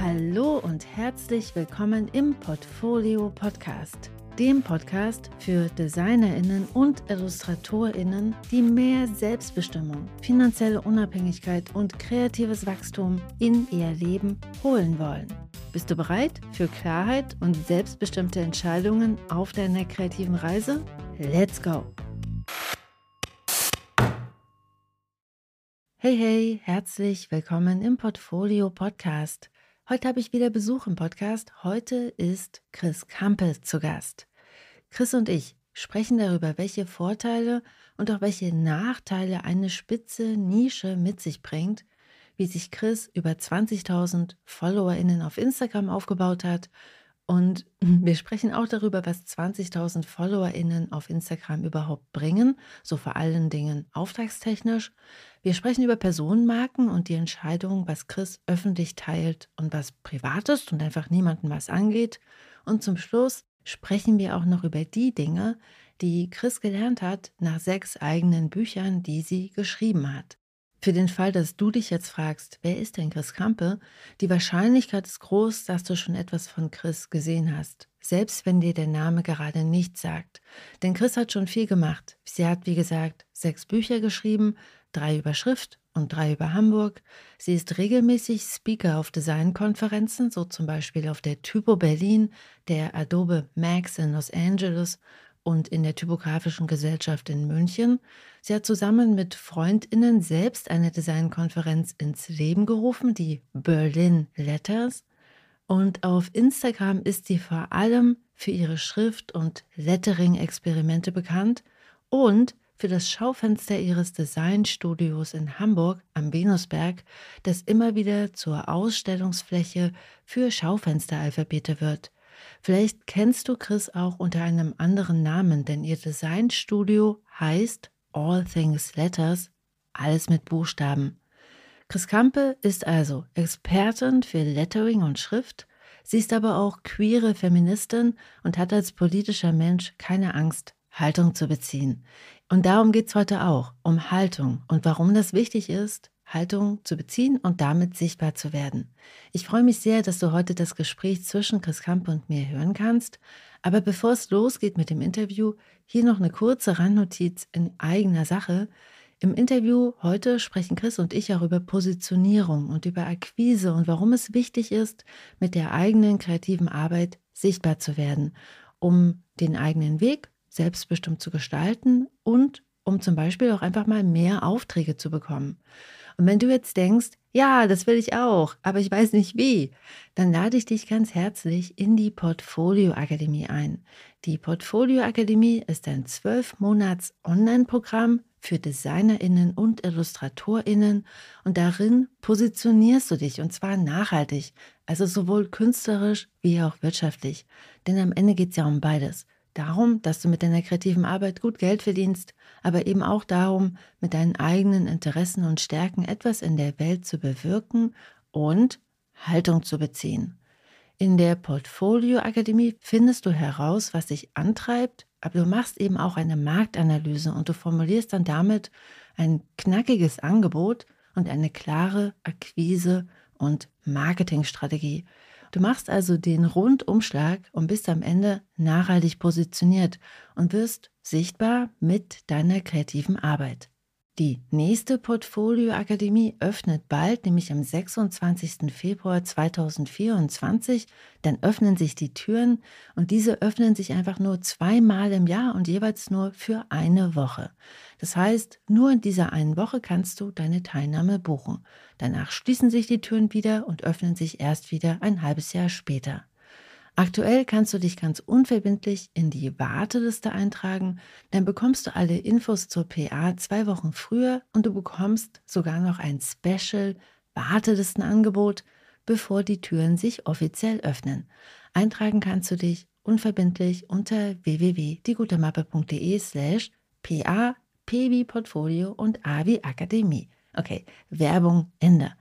Hallo und herzlich willkommen im Portfolio Podcast, dem Podcast für Designerinnen und Illustratorinnen, die mehr Selbstbestimmung, finanzielle Unabhängigkeit und kreatives Wachstum in ihr Leben holen wollen. Bist du bereit für Klarheit und selbstbestimmte Entscheidungen auf deiner kreativen Reise? Let's go! Hey, hey, herzlich willkommen im Portfolio Podcast. Heute habe ich wieder Besuch im Podcast. Heute ist Chris Kampe zu Gast. Chris und ich sprechen darüber, welche Vorteile und auch welche Nachteile eine spitze Nische mit sich bringt, wie sich Chris über 20.000 FollowerInnen auf Instagram aufgebaut hat und wir sprechen auch darüber, was 20.000 FollowerInnen auf Instagram überhaupt bringen, so vor allen Dingen auftragstechnisch. Wir sprechen über Personenmarken und die Entscheidung, was Chris öffentlich teilt und was privat ist und einfach niemandem was angeht. Und zum Schluss sprechen wir auch noch über die Dinge, die Chris gelernt hat nach sechs eigenen Büchern, die sie geschrieben hat. Für den Fall, dass du dich jetzt fragst, wer ist denn Chris Krampe, die Wahrscheinlichkeit ist groß, dass du schon etwas von Chris gesehen hast, selbst wenn dir der Name gerade nichts sagt. Denn Chris hat schon viel gemacht. Sie hat, wie gesagt, sechs Bücher geschrieben, drei über Schrift und drei über Hamburg. Sie ist regelmäßig Speaker auf Designkonferenzen, so zum Beispiel auf der Typo Berlin, der Adobe Max in Los Angeles und in der Typografischen Gesellschaft in München. Sie hat zusammen mit Freundinnen selbst eine Designkonferenz ins Leben gerufen, die Berlin Letters. Und auf Instagram ist sie vor allem für ihre Schrift- und Lettering-Experimente bekannt und für das Schaufenster ihres Designstudios in Hamburg am Venusberg, das immer wieder zur Ausstellungsfläche für Schaufensteralphabete wird. Vielleicht kennst du Chris auch unter einem anderen Namen, denn ihr Designstudio heißt All Things Letters, alles mit Buchstaben. Chris Kampe ist also Expertin für Lettering und Schrift. Sie ist aber auch queere Feministin und hat als politischer Mensch keine Angst, Haltung zu beziehen. Und darum geht es heute auch, um Haltung und warum das wichtig ist, Haltung zu beziehen und damit sichtbar zu werden. Ich freue mich sehr, dass du heute das Gespräch zwischen Chris Kamp und mir hören kannst. Aber bevor es losgeht mit dem Interview, hier noch eine kurze Randnotiz in eigener Sache. Im Interview heute sprechen Chris und ich auch über Positionierung und über Akquise und warum es wichtig ist, mit der eigenen kreativen Arbeit sichtbar zu werden, um den eigenen Weg selbstbestimmt zu gestalten und um zum Beispiel auch einfach mal mehr Aufträge zu bekommen. Und wenn du jetzt denkst, ja, das will ich auch, aber ich weiß nicht wie, dann lade ich dich ganz herzlich in die Portfolio Akademie ein. Die Portfolio Akademie ist ein zwölf Monats Online-Programm für DesignerInnen und IllustratorInnen und darin positionierst du dich und zwar nachhaltig, also sowohl künstlerisch wie auch wirtschaftlich. Denn am Ende geht es ja um beides darum, dass du mit deiner kreativen Arbeit gut Geld verdienst, aber eben auch darum, mit deinen eigenen Interessen und Stärken etwas in der Welt zu bewirken und Haltung zu beziehen. In der Portfolio Akademie findest du heraus, was dich antreibt, aber du machst eben auch eine Marktanalyse und du formulierst dann damit ein knackiges Angebot und eine klare Akquise- und Marketingstrategie, Du machst also den Rundumschlag und bist am Ende nachhaltig positioniert und wirst sichtbar mit deiner kreativen Arbeit. Die nächste Portfolio Akademie öffnet bald, nämlich am 26. Februar 2024. Dann öffnen sich die Türen und diese öffnen sich einfach nur zweimal im Jahr und jeweils nur für eine Woche. Das heißt, nur in dieser einen Woche kannst du deine Teilnahme buchen. Danach schließen sich die Türen wieder und öffnen sich erst wieder ein halbes Jahr später. Aktuell kannst du dich ganz unverbindlich in die Warteliste eintragen, dann bekommst du alle Infos zur PA zwei Wochen früher und du bekommst sogar noch ein Special Wartelistenangebot, bevor die Türen sich offiziell öffnen. Eintragen kannst du dich unverbindlich unter www.diegutemappe.de slash PA, P wie Portfolio und A wie Akademie. Okay, Werbung Ende.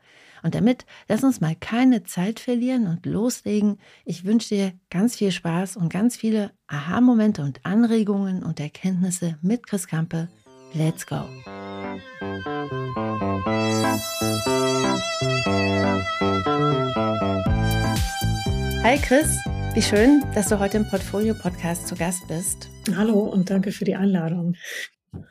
Und damit lass uns mal keine Zeit verlieren und loslegen. Ich wünsche dir ganz viel Spaß und ganz viele Aha-Momente und Anregungen und Erkenntnisse mit Chris Kampe. Let's go! Hi Chris, wie schön, dass du heute im Portfolio-Podcast zu Gast bist. Hallo und danke für die Einladung.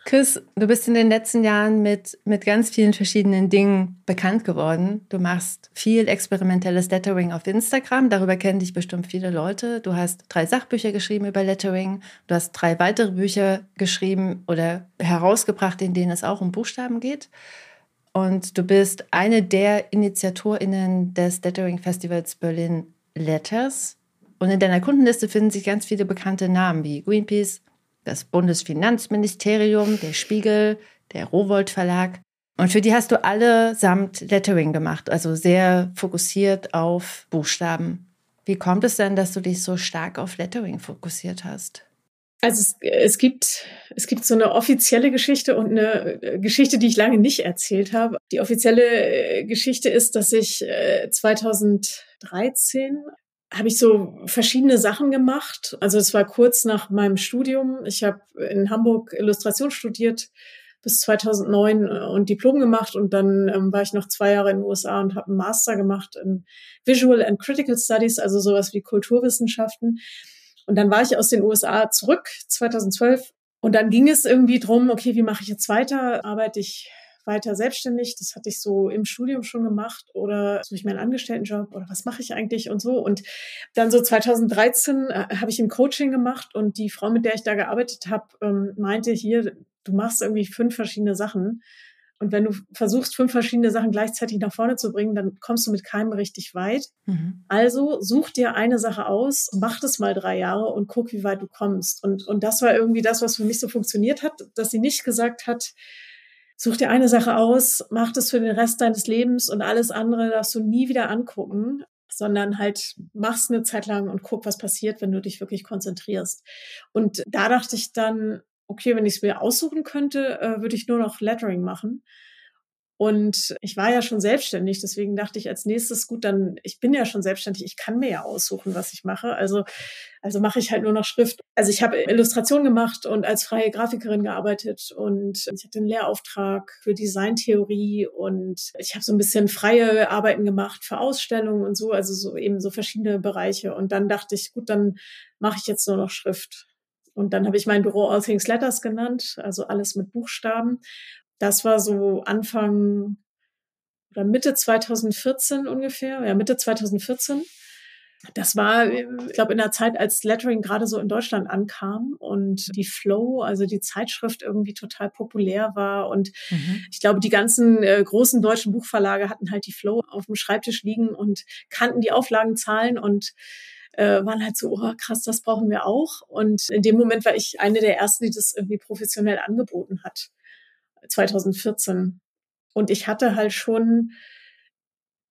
Chris, du bist in den letzten Jahren mit, mit ganz vielen verschiedenen Dingen bekannt geworden. Du machst viel experimentelles Lettering auf Instagram. Darüber kennen dich bestimmt viele Leute. Du hast drei Sachbücher geschrieben über Lettering. Du hast drei weitere Bücher geschrieben oder herausgebracht, in denen es auch um Buchstaben geht. Und du bist eine der InitiatorInnen des Lettering Festivals Berlin Letters. Und in deiner Kundenliste finden sich ganz viele bekannte Namen wie Greenpeace, das Bundesfinanzministerium, der Spiegel, der Rowold Verlag. Und für die hast du allesamt Lettering gemacht, also sehr fokussiert auf Buchstaben. Wie kommt es denn, dass du dich so stark auf Lettering fokussiert hast? Also es, es, gibt es gibt so eine offizielle Geschichte und eine äh, Geschichte, die ich lange nicht erzählt habe. Die offizielle äh, Geschichte ist, dass ich 2013 äh, habe ich so verschiedene Sachen gemacht. Also es war kurz nach meinem Studium. Ich habe in Hamburg Illustration studiert bis 2009 und Diplom gemacht und dann ähm, war ich noch zwei Jahre in den USA und habe einen Master gemacht in Visual and Critical Studies, also sowas wie Kulturwissenschaften. Und dann war ich aus den USA zurück, 2012. Und dann ging es irgendwie drum, okay, wie mache ich jetzt weiter? Arbeite ich weiter selbstständig? Das hatte ich so im Studium schon gemacht oder suche ich mir einen Angestelltenjob oder was mache ich eigentlich und so. Und dann so 2013 äh, habe ich ein Coaching gemacht und die Frau, mit der ich da gearbeitet habe, ähm, meinte hier, du machst irgendwie fünf verschiedene Sachen. Und wenn du versuchst, fünf verschiedene Sachen gleichzeitig nach vorne zu bringen, dann kommst du mit keinem richtig weit. Mhm. Also such dir eine Sache aus, mach das mal drei Jahre und guck, wie weit du kommst. Und, und das war irgendwie das, was für mich so funktioniert hat, dass sie nicht gesagt hat, such dir eine Sache aus, mach das für den Rest deines Lebens und alles andere darfst du nie wieder angucken, sondern halt mach's eine Zeit lang und guck, was passiert, wenn du dich wirklich konzentrierst. Und da dachte ich dann, okay, wenn ich es mir aussuchen könnte, äh, würde ich nur noch Lettering machen. Und ich war ja schon selbstständig, deswegen dachte ich als nächstes, gut, dann, ich bin ja schon selbstständig, ich kann mir ja aussuchen, was ich mache. Also, also mache ich halt nur noch Schrift. Also ich habe Illustration gemacht und als freie Grafikerin gearbeitet und ich hatte einen Lehrauftrag für Designtheorie und ich habe so ein bisschen freie Arbeiten gemacht für Ausstellungen und so, also so eben so verschiedene Bereiche. Und dann dachte ich, gut, dann mache ich jetzt nur noch Schrift. Und dann habe ich mein Büro All Things Letters genannt, also alles mit Buchstaben. Das war so Anfang oder Mitte 2014 ungefähr, ja, Mitte 2014. Das war, ich glaube, in der Zeit, als Lettering gerade so in Deutschland ankam und die Flow, also die Zeitschrift irgendwie total populär war. Und mhm. ich glaube, die ganzen äh, großen deutschen Buchverlage hatten halt die Flow auf dem Schreibtisch liegen und kannten die Auflagenzahlen und äh, waren halt so, oh krass, das brauchen wir auch. Und in dem Moment war ich eine der ersten, die das irgendwie professionell angeboten hat, 2014. Und ich hatte halt schon,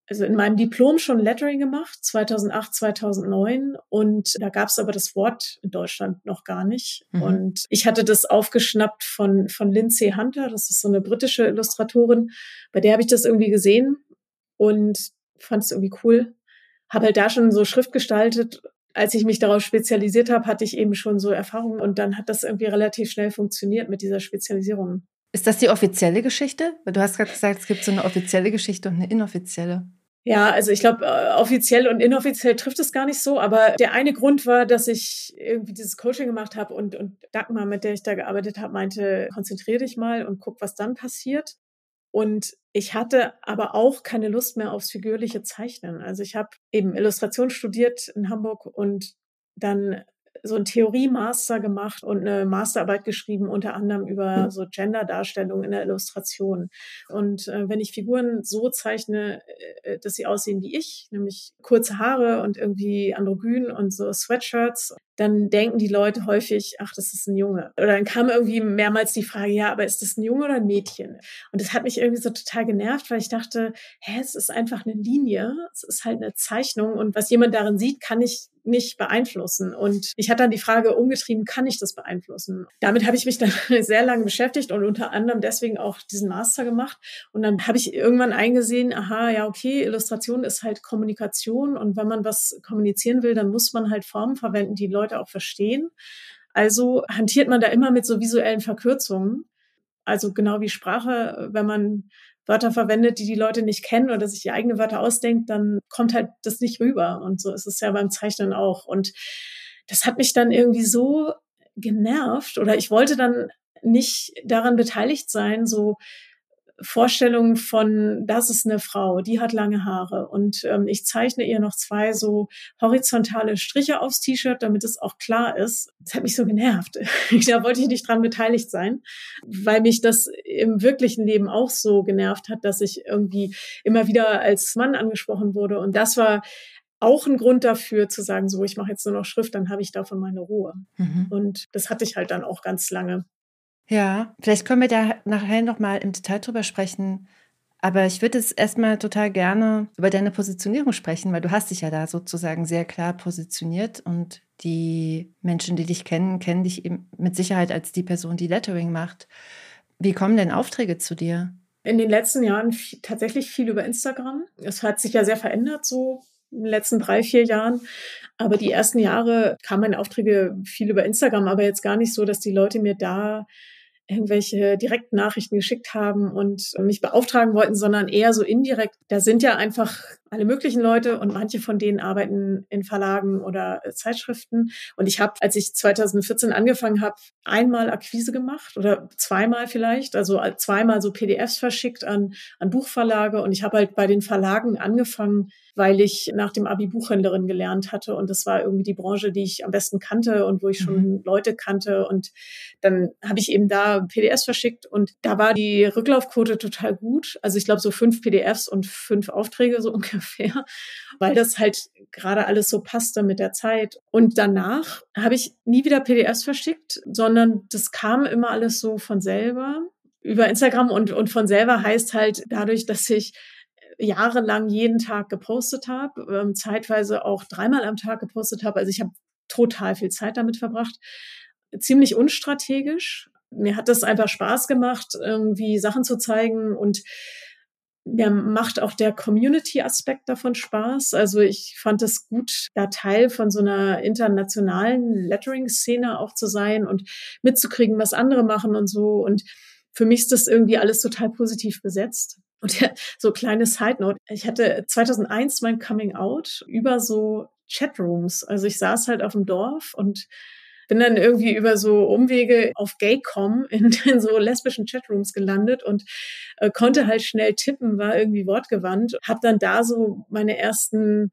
also in meinem Diplom schon Lettering gemacht, 2008, 2009. Und da gab es aber das Wort in Deutschland noch gar nicht. Mhm. Und ich hatte das aufgeschnappt von, von Lindsay Hunter, das ist so eine britische Illustratorin, bei der habe ich das irgendwie gesehen und fand es irgendwie cool habe halt da schon so Schrift gestaltet. Als ich mich darauf spezialisiert habe, hatte ich eben schon so Erfahrungen und dann hat das irgendwie relativ schnell funktioniert mit dieser Spezialisierung. Ist das die offizielle Geschichte? Du hast gerade gesagt, es gibt so eine offizielle Geschichte und eine inoffizielle. Ja, also ich glaube, äh, offiziell und inoffiziell trifft es gar nicht so. Aber der eine Grund war, dass ich irgendwie dieses Coaching gemacht habe und, und Dagmar, mit der ich da gearbeitet habe, meinte, konzentrier dich mal und guck, was dann passiert. Und ich hatte aber auch keine Lust mehr aufs figürliche Zeichnen. Also ich habe eben Illustration studiert in Hamburg und dann so ein Theorie-Master gemacht und eine Masterarbeit geschrieben, unter anderem über so Gender-Darstellung in der Illustration. Und äh, wenn ich Figuren so zeichne, äh, dass sie aussehen wie ich, nämlich kurze Haare und irgendwie androgyn und so Sweatshirts, dann denken die Leute häufig, ach, das ist ein Junge. Oder dann kam irgendwie mehrmals die Frage, ja, aber ist das ein Junge oder ein Mädchen? Und das hat mich irgendwie so total genervt, weil ich dachte, hä, es ist einfach eine Linie, es ist halt eine Zeichnung und was jemand darin sieht, kann ich nicht beeinflussen. Und ich hatte dann die Frage umgetrieben, kann ich das beeinflussen? Damit habe ich mich dann sehr lange beschäftigt und unter anderem deswegen auch diesen Master gemacht. Und dann habe ich irgendwann eingesehen, aha, ja, okay, Illustration ist halt Kommunikation und wenn man was kommunizieren will, dann muss man halt Formen verwenden, die Leute auch verstehen. Also hantiert man da immer mit so visuellen Verkürzungen. Also genau wie Sprache, wenn man Wörter verwendet, die die Leute nicht kennen oder sich die eigene Wörter ausdenkt, dann kommt halt das nicht rüber. Und so ist es ja beim Zeichnen auch. Und das hat mich dann irgendwie so genervt oder ich wollte dann nicht daran beteiligt sein, so Vorstellung von, das ist eine Frau, die hat lange Haare und ähm, ich zeichne ihr noch zwei so horizontale Striche aufs T-Shirt, damit es auch klar ist. Das hat mich so genervt. da wollte ich nicht dran beteiligt sein, weil mich das im wirklichen Leben auch so genervt hat, dass ich irgendwie immer wieder als Mann angesprochen wurde und das war auch ein Grund dafür zu sagen, so ich mache jetzt nur noch Schrift, dann habe ich davon meine Ruhe. Mhm. Und das hatte ich halt dann auch ganz lange. Ja, vielleicht können wir da nachher nochmal im Detail drüber sprechen. Aber ich würde jetzt erstmal total gerne über deine Positionierung sprechen, weil du hast dich ja da sozusagen sehr klar positioniert und die Menschen, die dich kennen, kennen dich eben mit Sicherheit als die Person, die Lettering macht. Wie kommen denn Aufträge zu dir? In den letzten Jahren tatsächlich viel über Instagram. Es hat sich ja sehr verändert, so in den letzten drei, vier Jahren. Aber die ersten Jahre kamen Aufträge viel über Instagram, aber jetzt gar nicht so, dass die Leute mir da irgendwelche direkten Nachrichten geschickt haben und mich beauftragen wollten, sondern eher so indirekt. Da sind ja einfach alle möglichen Leute und manche von denen arbeiten in Verlagen oder Zeitschriften. Und ich habe, als ich 2014 angefangen habe, einmal Akquise gemacht oder zweimal vielleicht, also zweimal so PDFs verschickt an, an Buchverlage. Und ich habe halt bei den Verlagen angefangen, weil ich nach dem Abi Buchhändlerin gelernt hatte und das war irgendwie die Branche, die ich am besten kannte und wo ich schon mhm. Leute kannte und dann habe ich eben da PDFs verschickt und da war die Rücklaufquote total gut. Also ich glaube so fünf PDFs und fünf Aufträge so ungefähr, weil das halt gerade alles so passte mit der Zeit. Und danach habe ich nie wieder PDFs verschickt, sondern das kam immer alles so von selber über Instagram und, und von selber heißt halt dadurch, dass ich jahrelang jeden Tag gepostet habe, ähm, zeitweise auch dreimal am Tag gepostet habe. Also ich habe total viel Zeit damit verbracht. Ziemlich unstrategisch. Mir hat das einfach Spaß gemacht, irgendwie Sachen zu zeigen und mir macht auch der Community-Aspekt davon Spaß. Also ich fand es gut, da Teil von so einer internationalen Lettering-Szene auch zu sein und mitzukriegen, was andere machen und so. Und für mich ist das irgendwie alles total positiv besetzt. Und ja, so kleine Side Note. Ich hatte 2001 mein Coming Out über so Chatrooms. Also ich saß halt auf dem Dorf und bin dann irgendwie über so Umwege auf Gaycom in, in so lesbischen Chatrooms gelandet und äh, konnte halt schnell tippen, war irgendwie wortgewandt, habe dann da so meine ersten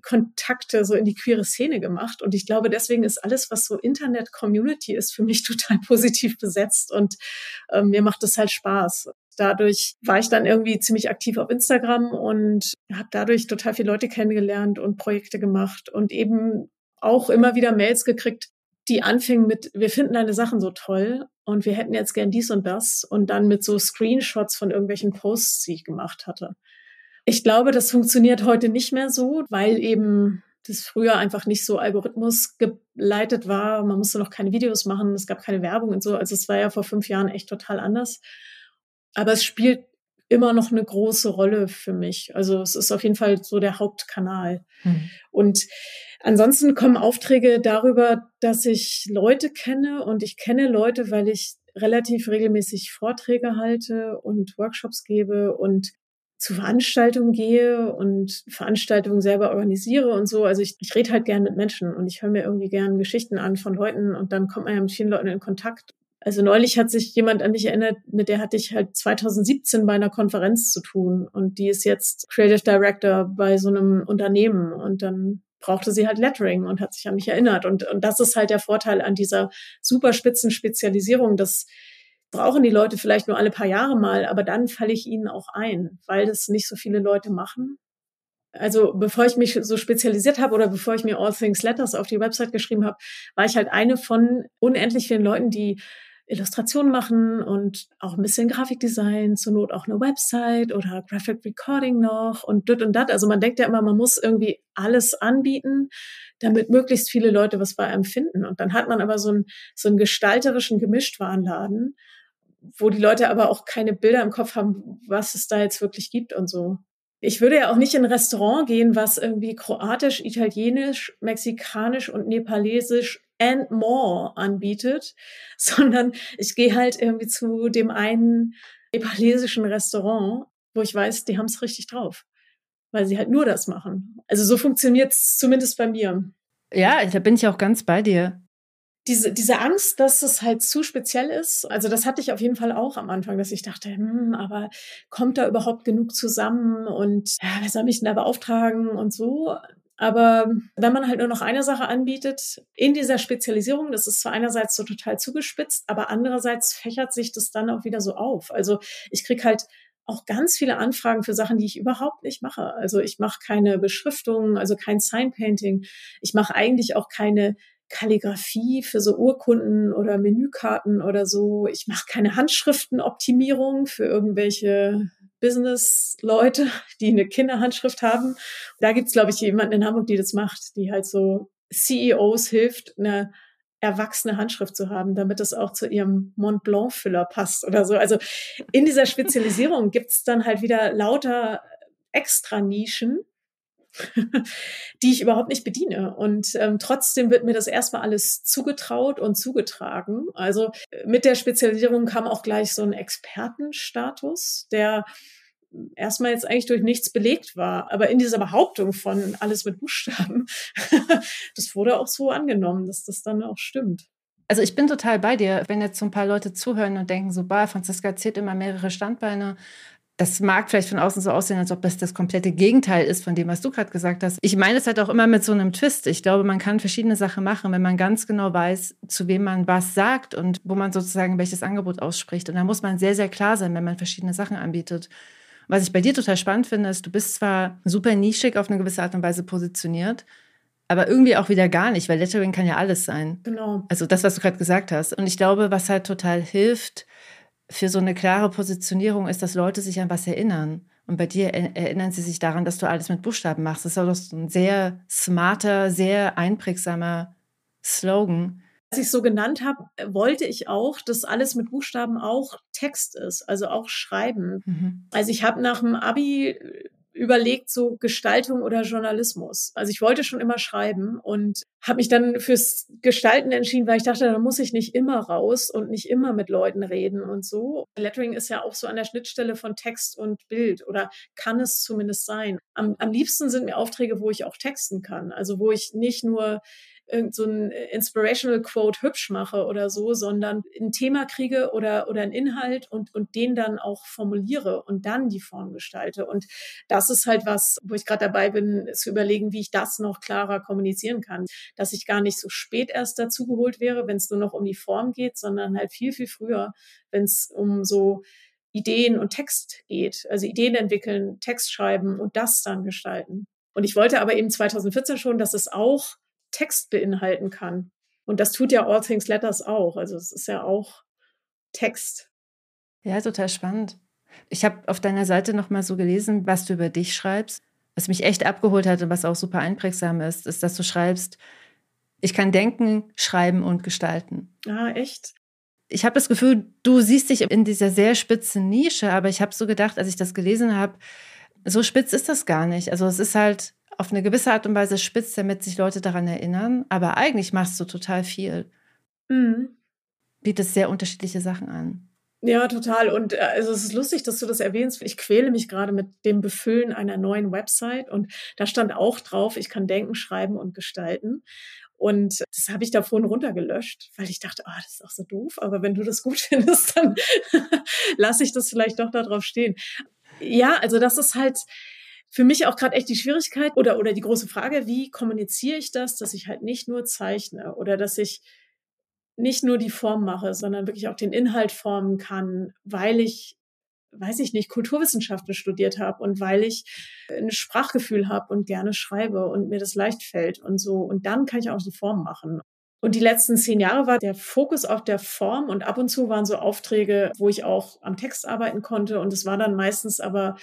Kontakte so in die queere Szene gemacht. Und ich glaube, deswegen ist alles, was so Internet-Community ist, für mich total positiv besetzt. Und äh, mir macht es halt Spaß. Dadurch war ich dann irgendwie ziemlich aktiv auf Instagram und habe dadurch total viele Leute kennengelernt und Projekte gemacht und eben auch immer wieder Mails gekriegt, die anfingen mit, wir finden deine Sachen so toll und wir hätten jetzt gern dies und das und dann mit so Screenshots von irgendwelchen Posts, die ich gemacht hatte. Ich glaube, das funktioniert heute nicht mehr so, weil eben das früher einfach nicht so algorithmusgeleitet war. Man musste noch keine Videos machen, es gab keine Werbung und so. Also es war ja vor fünf Jahren echt total anders. Aber es spielt immer noch eine große Rolle für mich. Also es ist auf jeden Fall so der Hauptkanal. Mhm. Und ansonsten kommen Aufträge darüber, dass ich Leute kenne und ich kenne Leute, weil ich relativ regelmäßig Vorträge halte und Workshops gebe und zu Veranstaltungen gehe und Veranstaltungen selber organisiere und so. Also ich, ich rede halt gern mit Menschen und ich höre mir irgendwie gern Geschichten an von Leuten und dann kommt man ja mit vielen Leuten in Kontakt also neulich hat sich jemand an dich erinnert, mit der hatte ich halt 2017 bei einer Konferenz zu tun und die ist jetzt Creative Director bei so einem Unternehmen und dann brauchte sie halt Lettering und hat sich an mich erinnert und, und das ist halt der Vorteil an dieser superspitzen Spezialisierung, das brauchen die Leute vielleicht nur alle paar Jahre mal, aber dann falle ich ihnen auch ein, weil das nicht so viele Leute machen. Also bevor ich mich so spezialisiert habe oder bevor ich mir All Things Letters auf die Website geschrieben habe, war ich halt eine von unendlich vielen Leuten, die Illustration machen und auch ein bisschen Grafikdesign, zur Not auch eine Website oder Graphic Recording noch und dit und dat. Also man denkt ja immer, man muss irgendwie alles anbieten, damit möglichst viele Leute was bei einem finden. Und dann hat man aber so einen, so einen gestalterischen Gemischtwarenladen, wo die Leute aber auch keine Bilder im Kopf haben, was es da jetzt wirklich gibt und so. Ich würde ja auch nicht in ein Restaurant gehen, was irgendwie kroatisch, italienisch, mexikanisch und nepalesisch and more anbietet, sondern ich gehe halt irgendwie zu dem einen nepalesischen Restaurant, wo ich weiß, die haben es richtig drauf, weil sie halt nur das machen. Also so funktioniert es zumindest bei mir. Ja, da bin ich auch ganz bei dir diese, diese Angst, dass es halt zu speziell ist, also das hatte ich auf jeden Fall auch am Anfang, dass ich dachte, hm, aber kommt da überhaupt genug zusammen und ja, wer soll mich denn da beauftragen und so. Aber wenn man halt nur noch eine Sache anbietet, in dieser Spezialisierung, das ist zwar einerseits so total zugespitzt, aber andererseits fächert sich das dann auch wieder so auf. Also ich krieg halt auch ganz viele Anfragen für Sachen, die ich überhaupt nicht mache. Also ich mache keine Beschriftungen, also kein Signpainting. Ich mache eigentlich auch keine Kalligrafie für so Urkunden oder Menükarten oder so. Ich mache keine Handschriftenoptimierung für irgendwelche Business-Leute, die eine Kinderhandschrift haben. Da gibt's glaube ich, jemanden in Hamburg, die das macht, die halt so CEOs hilft, eine erwachsene Handschrift zu haben, damit es auch zu ihrem Mont Blanc-Füller passt oder so. Also in dieser Spezialisierung gibt's dann halt wieder lauter extra Nischen, die ich überhaupt nicht bediene. Und ähm, trotzdem wird mir das erstmal alles zugetraut und zugetragen. Also äh, mit der Spezialisierung kam auch gleich so ein Expertenstatus, der erstmal jetzt eigentlich durch nichts belegt war. Aber in dieser Behauptung von alles mit Buchstaben, das wurde auch so angenommen, dass das dann auch stimmt. Also ich bin total bei dir, wenn jetzt so ein paar Leute zuhören und denken, so, bah, Franziska erzählt immer mehrere Standbeine das mag vielleicht von außen so aussehen, als ob das das komplette Gegenteil ist von dem, was du gerade gesagt hast. Ich meine es halt auch immer mit so einem Twist. Ich glaube, man kann verschiedene Sachen machen, wenn man ganz genau weiß, zu wem man was sagt und wo man sozusagen welches Angebot ausspricht. Und da muss man sehr, sehr klar sein, wenn man verschiedene Sachen anbietet. Was ich bei dir total spannend finde, ist, du bist zwar super nischig auf eine gewisse Art und Weise positioniert, aber irgendwie auch wieder gar nicht, weil Lettering kann ja alles sein. Genau. Also das, was du gerade gesagt hast. Und ich glaube, was halt total hilft, für so eine klare Positionierung ist, dass Leute sich an was erinnern. Und bei dir erinnern sie sich daran, dass du alles mit Buchstaben machst. Das ist auch ein sehr smarter, sehr einprägsamer Slogan. Als ich so genannt habe, wollte ich auch, dass alles mit Buchstaben auch Text ist, also auch Schreiben. Mhm. Also ich habe nach dem Abi überlegt, so Gestaltung oder Journalismus. Also ich wollte schon immer schreiben und habe mich dann fürs Gestalten entschieden, weil ich dachte, da muss ich nicht immer raus und nicht immer mit Leuten reden und so. Lettering ist ja auch so an der Schnittstelle von Text und Bild oder kann es zumindest sein. Am, am liebsten sind mir Aufträge, wo ich auch texten kann. Also wo ich nicht nur irgend so ein Inspirational Quote hübsch mache oder so, sondern ein Thema kriege oder, oder einen Inhalt und, und den dann auch formuliere und dann die Form gestalte. Und das ist halt was, wo ich gerade dabei bin, zu überlegen, wie ich das noch klarer kommunizieren kann. Dass ich gar nicht so spät erst dazugeholt wäre, wenn es nur noch um die Form geht, sondern halt viel, viel früher, wenn es um so Ideen und Text geht. Also Ideen entwickeln, Text schreiben und das dann gestalten. Und ich wollte aber eben 2014 schon, dass es auch Text beinhalten kann. Und das tut ja All Things Letters auch. Also es ist ja auch Text. Ja, total spannend. Ich habe auf deiner Seite noch mal so gelesen, was du über dich schreibst. Was mich echt abgeholt hat und was auch super einprägsam ist, ist, dass du schreibst, ich kann denken, schreiben und gestalten. Ah, echt? Ich habe das Gefühl, du siehst dich in dieser sehr spitzen Nische, aber ich habe so gedacht, als ich das gelesen habe, so spitz ist das gar nicht. Also es ist halt auf eine gewisse Art und Weise spitzt, damit sich Leute daran erinnern. Aber eigentlich machst du total viel. Mhm. Bietest sehr unterschiedliche Sachen an. Ja, total. Und äh, also es ist lustig, dass du das erwähnst. Ich quäle mich gerade mit dem Befüllen einer neuen Website und da stand auch drauf, ich kann denken, schreiben und gestalten. Und das habe ich da vorhin runtergelöscht, weil ich dachte, oh, das ist auch so doof. Aber wenn du das gut findest, dann lasse ich das vielleicht doch da drauf stehen. Ja, also das ist halt, für mich auch gerade echt die Schwierigkeit oder, oder die große Frage, wie kommuniziere ich das, dass ich halt nicht nur zeichne oder dass ich nicht nur die Form mache, sondern wirklich auch den Inhalt formen kann, weil ich, weiß ich nicht, Kulturwissenschaften studiert habe und weil ich ein Sprachgefühl habe und gerne schreibe und mir das leicht fällt und so. Und dann kann ich auch die Form machen. Und die letzten zehn Jahre war der Fokus auf der Form und ab und zu waren so Aufträge, wo ich auch am Text arbeiten konnte. Und es war dann meistens aber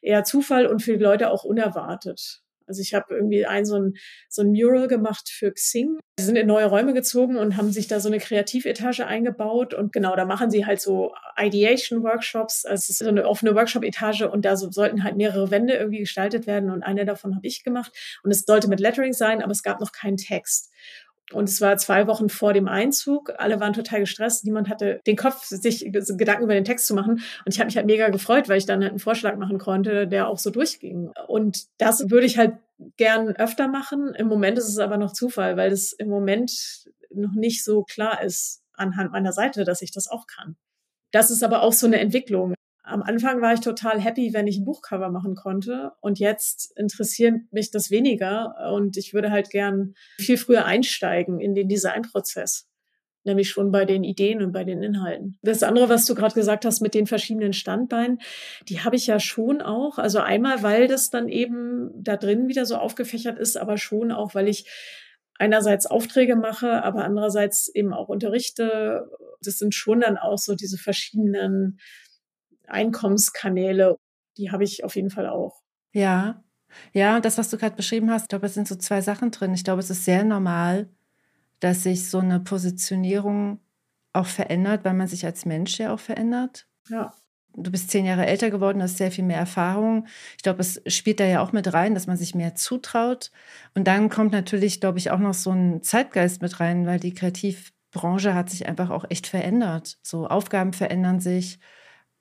eher Zufall und für die Leute auch unerwartet. Also ich habe irgendwie ein so, ein so ein Mural gemacht für Xing. Sie sind in neue Räume gezogen und haben sich da so eine Kreativetage eingebaut. Und genau, da machen sie halt so Ideation-Workshops. Also es ist so eine offene Workshop-Etage und da so, sollten halt mehrere Wände irgendwie gestaltet werden. Und eine davon habe ich gemacht. Und es sollte mit Lettering sein, aber es gab noch keinen Text. Und es war zwei Wochen vor dem Einzug. Alle waren total gestresst. Niemand hatte den Kopf, sich Gedanken über den Text zu machen. Und ich habe mich halt mega gefreut, weil ich dann halt einen Vorschlag machen konnte, der auch so durchging. Und das würde ich halt gern öfter machen. Im Moment ist es aber noch Zufall, weil es im Moment noch nicht so klar ist anhand meiner Seite, dass ich das auch kann. Das ist aber auch so eine Entwicklung. Am Anfang war ich total happy, wenn ich ein Buchcover machen konnte. Und jetzt interessiert mich das weniger. Und ich würde halt gern viel früher einsteigen in den Designprozess. Nämlich schon bei den Ideen und bei den Inhalten. Das andere, was du gerade gesagt hast mit den verschiedenen Standbeinen, die habe ich ja schon auch. Also einmal, weil das dann eben da drin wieder so aufgefächert ist, aber schon auch, weil ich einerseits Aufträge mache, aber andererseits eben auch unterrichte. Das sind schon dann auch so diese verschiedenen Einkommenskanäle, die habe ich auf jeden Fall auch. Ja, ja, das, was du gerade beschrieben hast, ich glaube, es sind so zwei Sachen drin. Ich glaube, es ist sehr normal, dass sich so eine Positionierung auch verändert, weil man sich als Mensch ja auch verändert. Ja. Du bist zehn Jahre älter geworden, hast sehr viel mehr Erfahrung. Ich glaube, es spielt da ja auch mit rein, dass man sich mehr zutraut. Und dann kommt natürlich, glaube ich, auch noch so ein Zeitgeist mit rein, weil die Kreativbranche hat sich einfach auch echt verändert. So Aufgaben verändern sich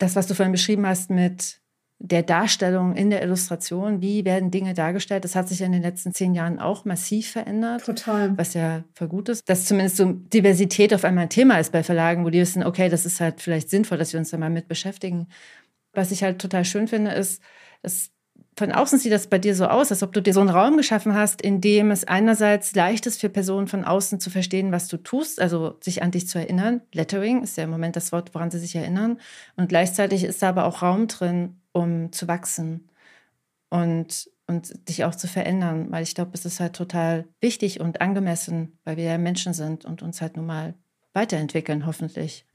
das, was du vorhin beschrieben hast mit der Darstellung in der Illustration, wie werden Dinge dargestellt, das hat sich in den letzten zehn Jahren auch massiv verändert. Total. Was ja voll gut ist. Dass zumindest so Diversität auf einmal ein Thema ist bei Verlagen, wo die wissen, okay, das ist halt vielleicht sinnvoll, dass wir uns da mal mit beschäftigen. Was ich halt total schön finde, ist, dass von außen sieht das bei dir so aus, als ob du dir so einen Raum geschaffen hast, in dem es einerseits leicht ist für Personen von außen zu verstehen, was du tust, also sich an dich zu erinnern. Lettering ist ja im Moment das Wort, woran sie sich erinnern. Und gleichzeitig ist da aber auch Raum drin, um zu wachsen und, und dich auch zu verändern, weil ich glaube, es ist halt total wichtig und angemessen, weil wir ja Menschen sind und uns halt nun mal weiterentwickeln, hoffentlich.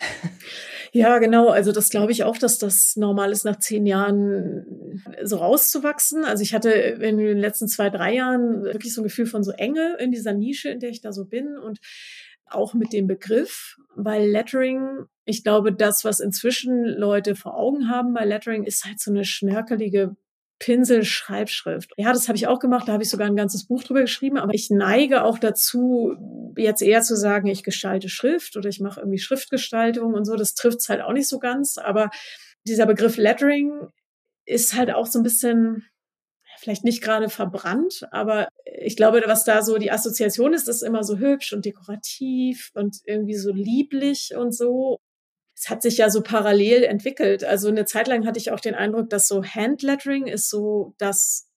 Ja, genau. Also das glaube ich auch, dass das normal ist, nach zehn Jahren so rauszuwachsen. Also ich hatte in den letzten zwei, drei Jahren wirklich so ein Gefühl von so Enge in dieser Nische, in der ich da so bin und auch mit dem Begriff, weil Lettering, ich glaube, das, was inzwischen Leute vor Augen haben bei Lettering, ist halt so eine schnörkelige Pinselschreibschrift. Ja, das habe ich auch gemacht, da habe ich sogar ein ganzes Buch drüber geschrieben, aber ich neige auch dazu, jetzt eher zu sagen, ich gestalte Schrift oder ich mache irgendwie Schriftgestaltung und so. Das trifft es halt auch nicht so ganz, aber dieser Begriff Lettering ist halt auch so ein bisschen vielleicht nicht gerade verbrannt, aber ich glaube, was da so die Assoziation ist, ist immer so hübsch und dekorativ und irgendwie so lieblich und so hat sich ja so parallel entwickelt. Also eine Zeit lang hatte ich auch den Eindruck, dass so Handlettering ist so das,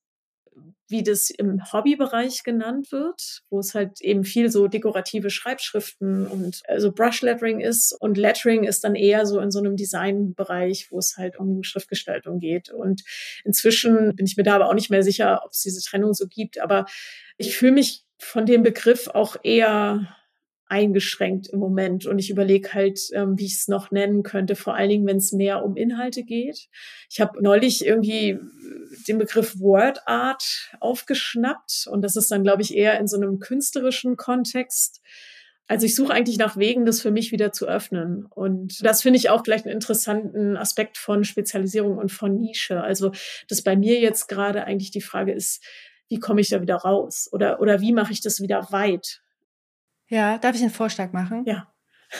wie das im Hobbybereich genannt wird, wo es halt eben viel so dekorative Schreibschriften und also Brushlettering ist und Lettering ist dann eher so in so einem Designbereich, wo es halt um Schriftgestaltung geht. Und inzwischen bin ich mir da aber auch nicht mehr sicher, ob es diese Trennung so gibt. Aber ich fühle mich von dem Begriff auch eher eingeschränkt im Moment. Und ich überlege halt, ähm, wie ich es noch nennen könnte, vor allen Dingen, wenn es mehr um Inhalte geht. Ich habe neulich irgendwie den Begriff Word Art aufgeschnappt und das ist dann, glaube ich, eher in so einem künstlerischen Kontext. Also ich suche eigentlich nach Wegen, das für mich wieder zu öffnen. Und das finde ich auch vielleicht einen interessanten Aspekt von Spezialisierung und von Nische. Also, dass bei mir jetzt gerade eigentlich die Frage ist, wie komme ich da wieder raus? Oder, oder wie mache ich das wieder weit? Ja, darf ich einen Vorschlag machen? Ja.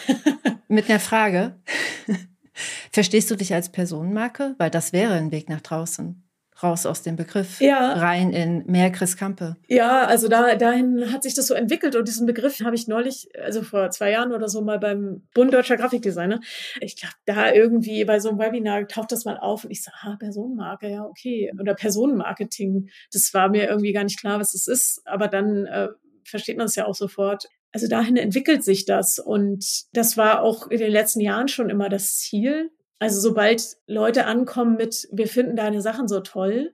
Mit einer Frage. Verstehst du dich als Personenmarke? Weil das wäre ein Weg nach draußen. Raus aus dem Begriff, ja. rein in mehr Chris Kampe. Ja, also da, dahin hat sich das so entwickelt und diesen Begriff habe ich neulich, also vor zwei Jahren oder so mal beim Bund Deutscher Grafikdesigner, ich glaube, da irgendwie bei so einem Webinar taucht das mal auf und ich so, ah, Personenmarke, ja, okay. Oder Personenmarketing, das war mir irgendwie gar nicht klar, was das ist, aber dann äh, versteht man es ja auch sofort. Also dahin entwickelt sich das. Und das war auch in den letzten Jahren schon immer das Ziel. Also sobald Leute ankommen mit, wir finden deine Sachen so toll,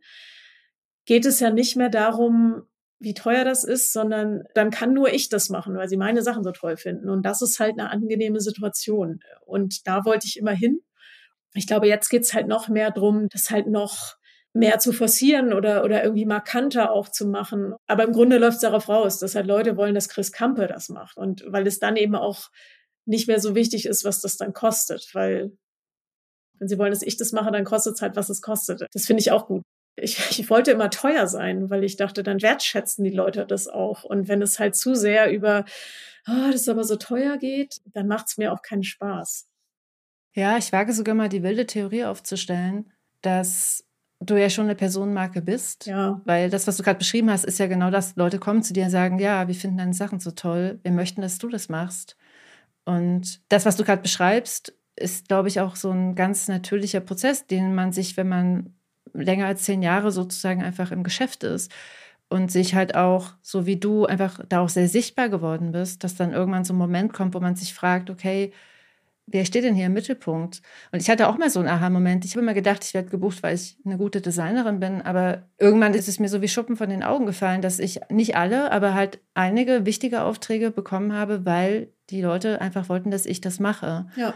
geht es ja nicht mehr darum, wie teuer das ist, sondern dann kann nur ich das machen, weil sie meine Sachen so toll finden. Und das ist halt eine angenehme Situation. Und da wollte ich immer hin. Ich glaube, jetzt geht's halt noch mehr drum, dass halt noch mehr zu forcieren oder, oder irgendwie markanter auch zu machen. Aber im Grunde läuft es darauf raus, dass halt Leute wollen, dass Chris Kampe das macht. Und weil es dann eben auch nicht mehr so wichtig ist, was das dann kostet. Weil wenn sie wollen, dass ich das mache, dann kostet es halt, was es kostet. Das finde ich auch gut. ich, ich wollte immer teuer sein, weil ich dachte, dann wertschätzen die Leute das auch. Und wenn es halt zu sehr über, oh, das aber so teuer geht, dann macht es mir auch keinen Spaß. Ja, ich wage sogar mal die wilde Theorie aufzustellen, dass du ja schon eine Personenmarke bist. Ja. Weil das, was du gerade beschrieben hast, ist ja genau das. Leute kommen zu dir und sagen, ja, wir finden deine Sachen so toll. Wir möchten, dass du das machst. Und das, was du gerade beschreibst, ist, glaube ich, auch so ein ganz natürlicher Prozess, den man sich, wenn man länger als zehn Jahre sozusagen einfach im Geschäft ist und sich halt auch, so wie du, einfach da auch sehr sichtbar geworden bist, dass dann irgendwann so ein Moment kommt, wo man sich fragt, okay, wer steht denn hier im Mittelpunkt? Und ich hatte auch mal so einen Aha-Moment. Ich habe immer gedacht, ich werde gebucht, weil ich eine gute Designerin bin. Aber irgendwann ist es mir so wie Schuppen von den Augen gefallen, dass ich nicht alle, aber halt einige wichtige Aufträge bekommen habe, weil die Leute einfach wollten, dass ich das mache. Ja.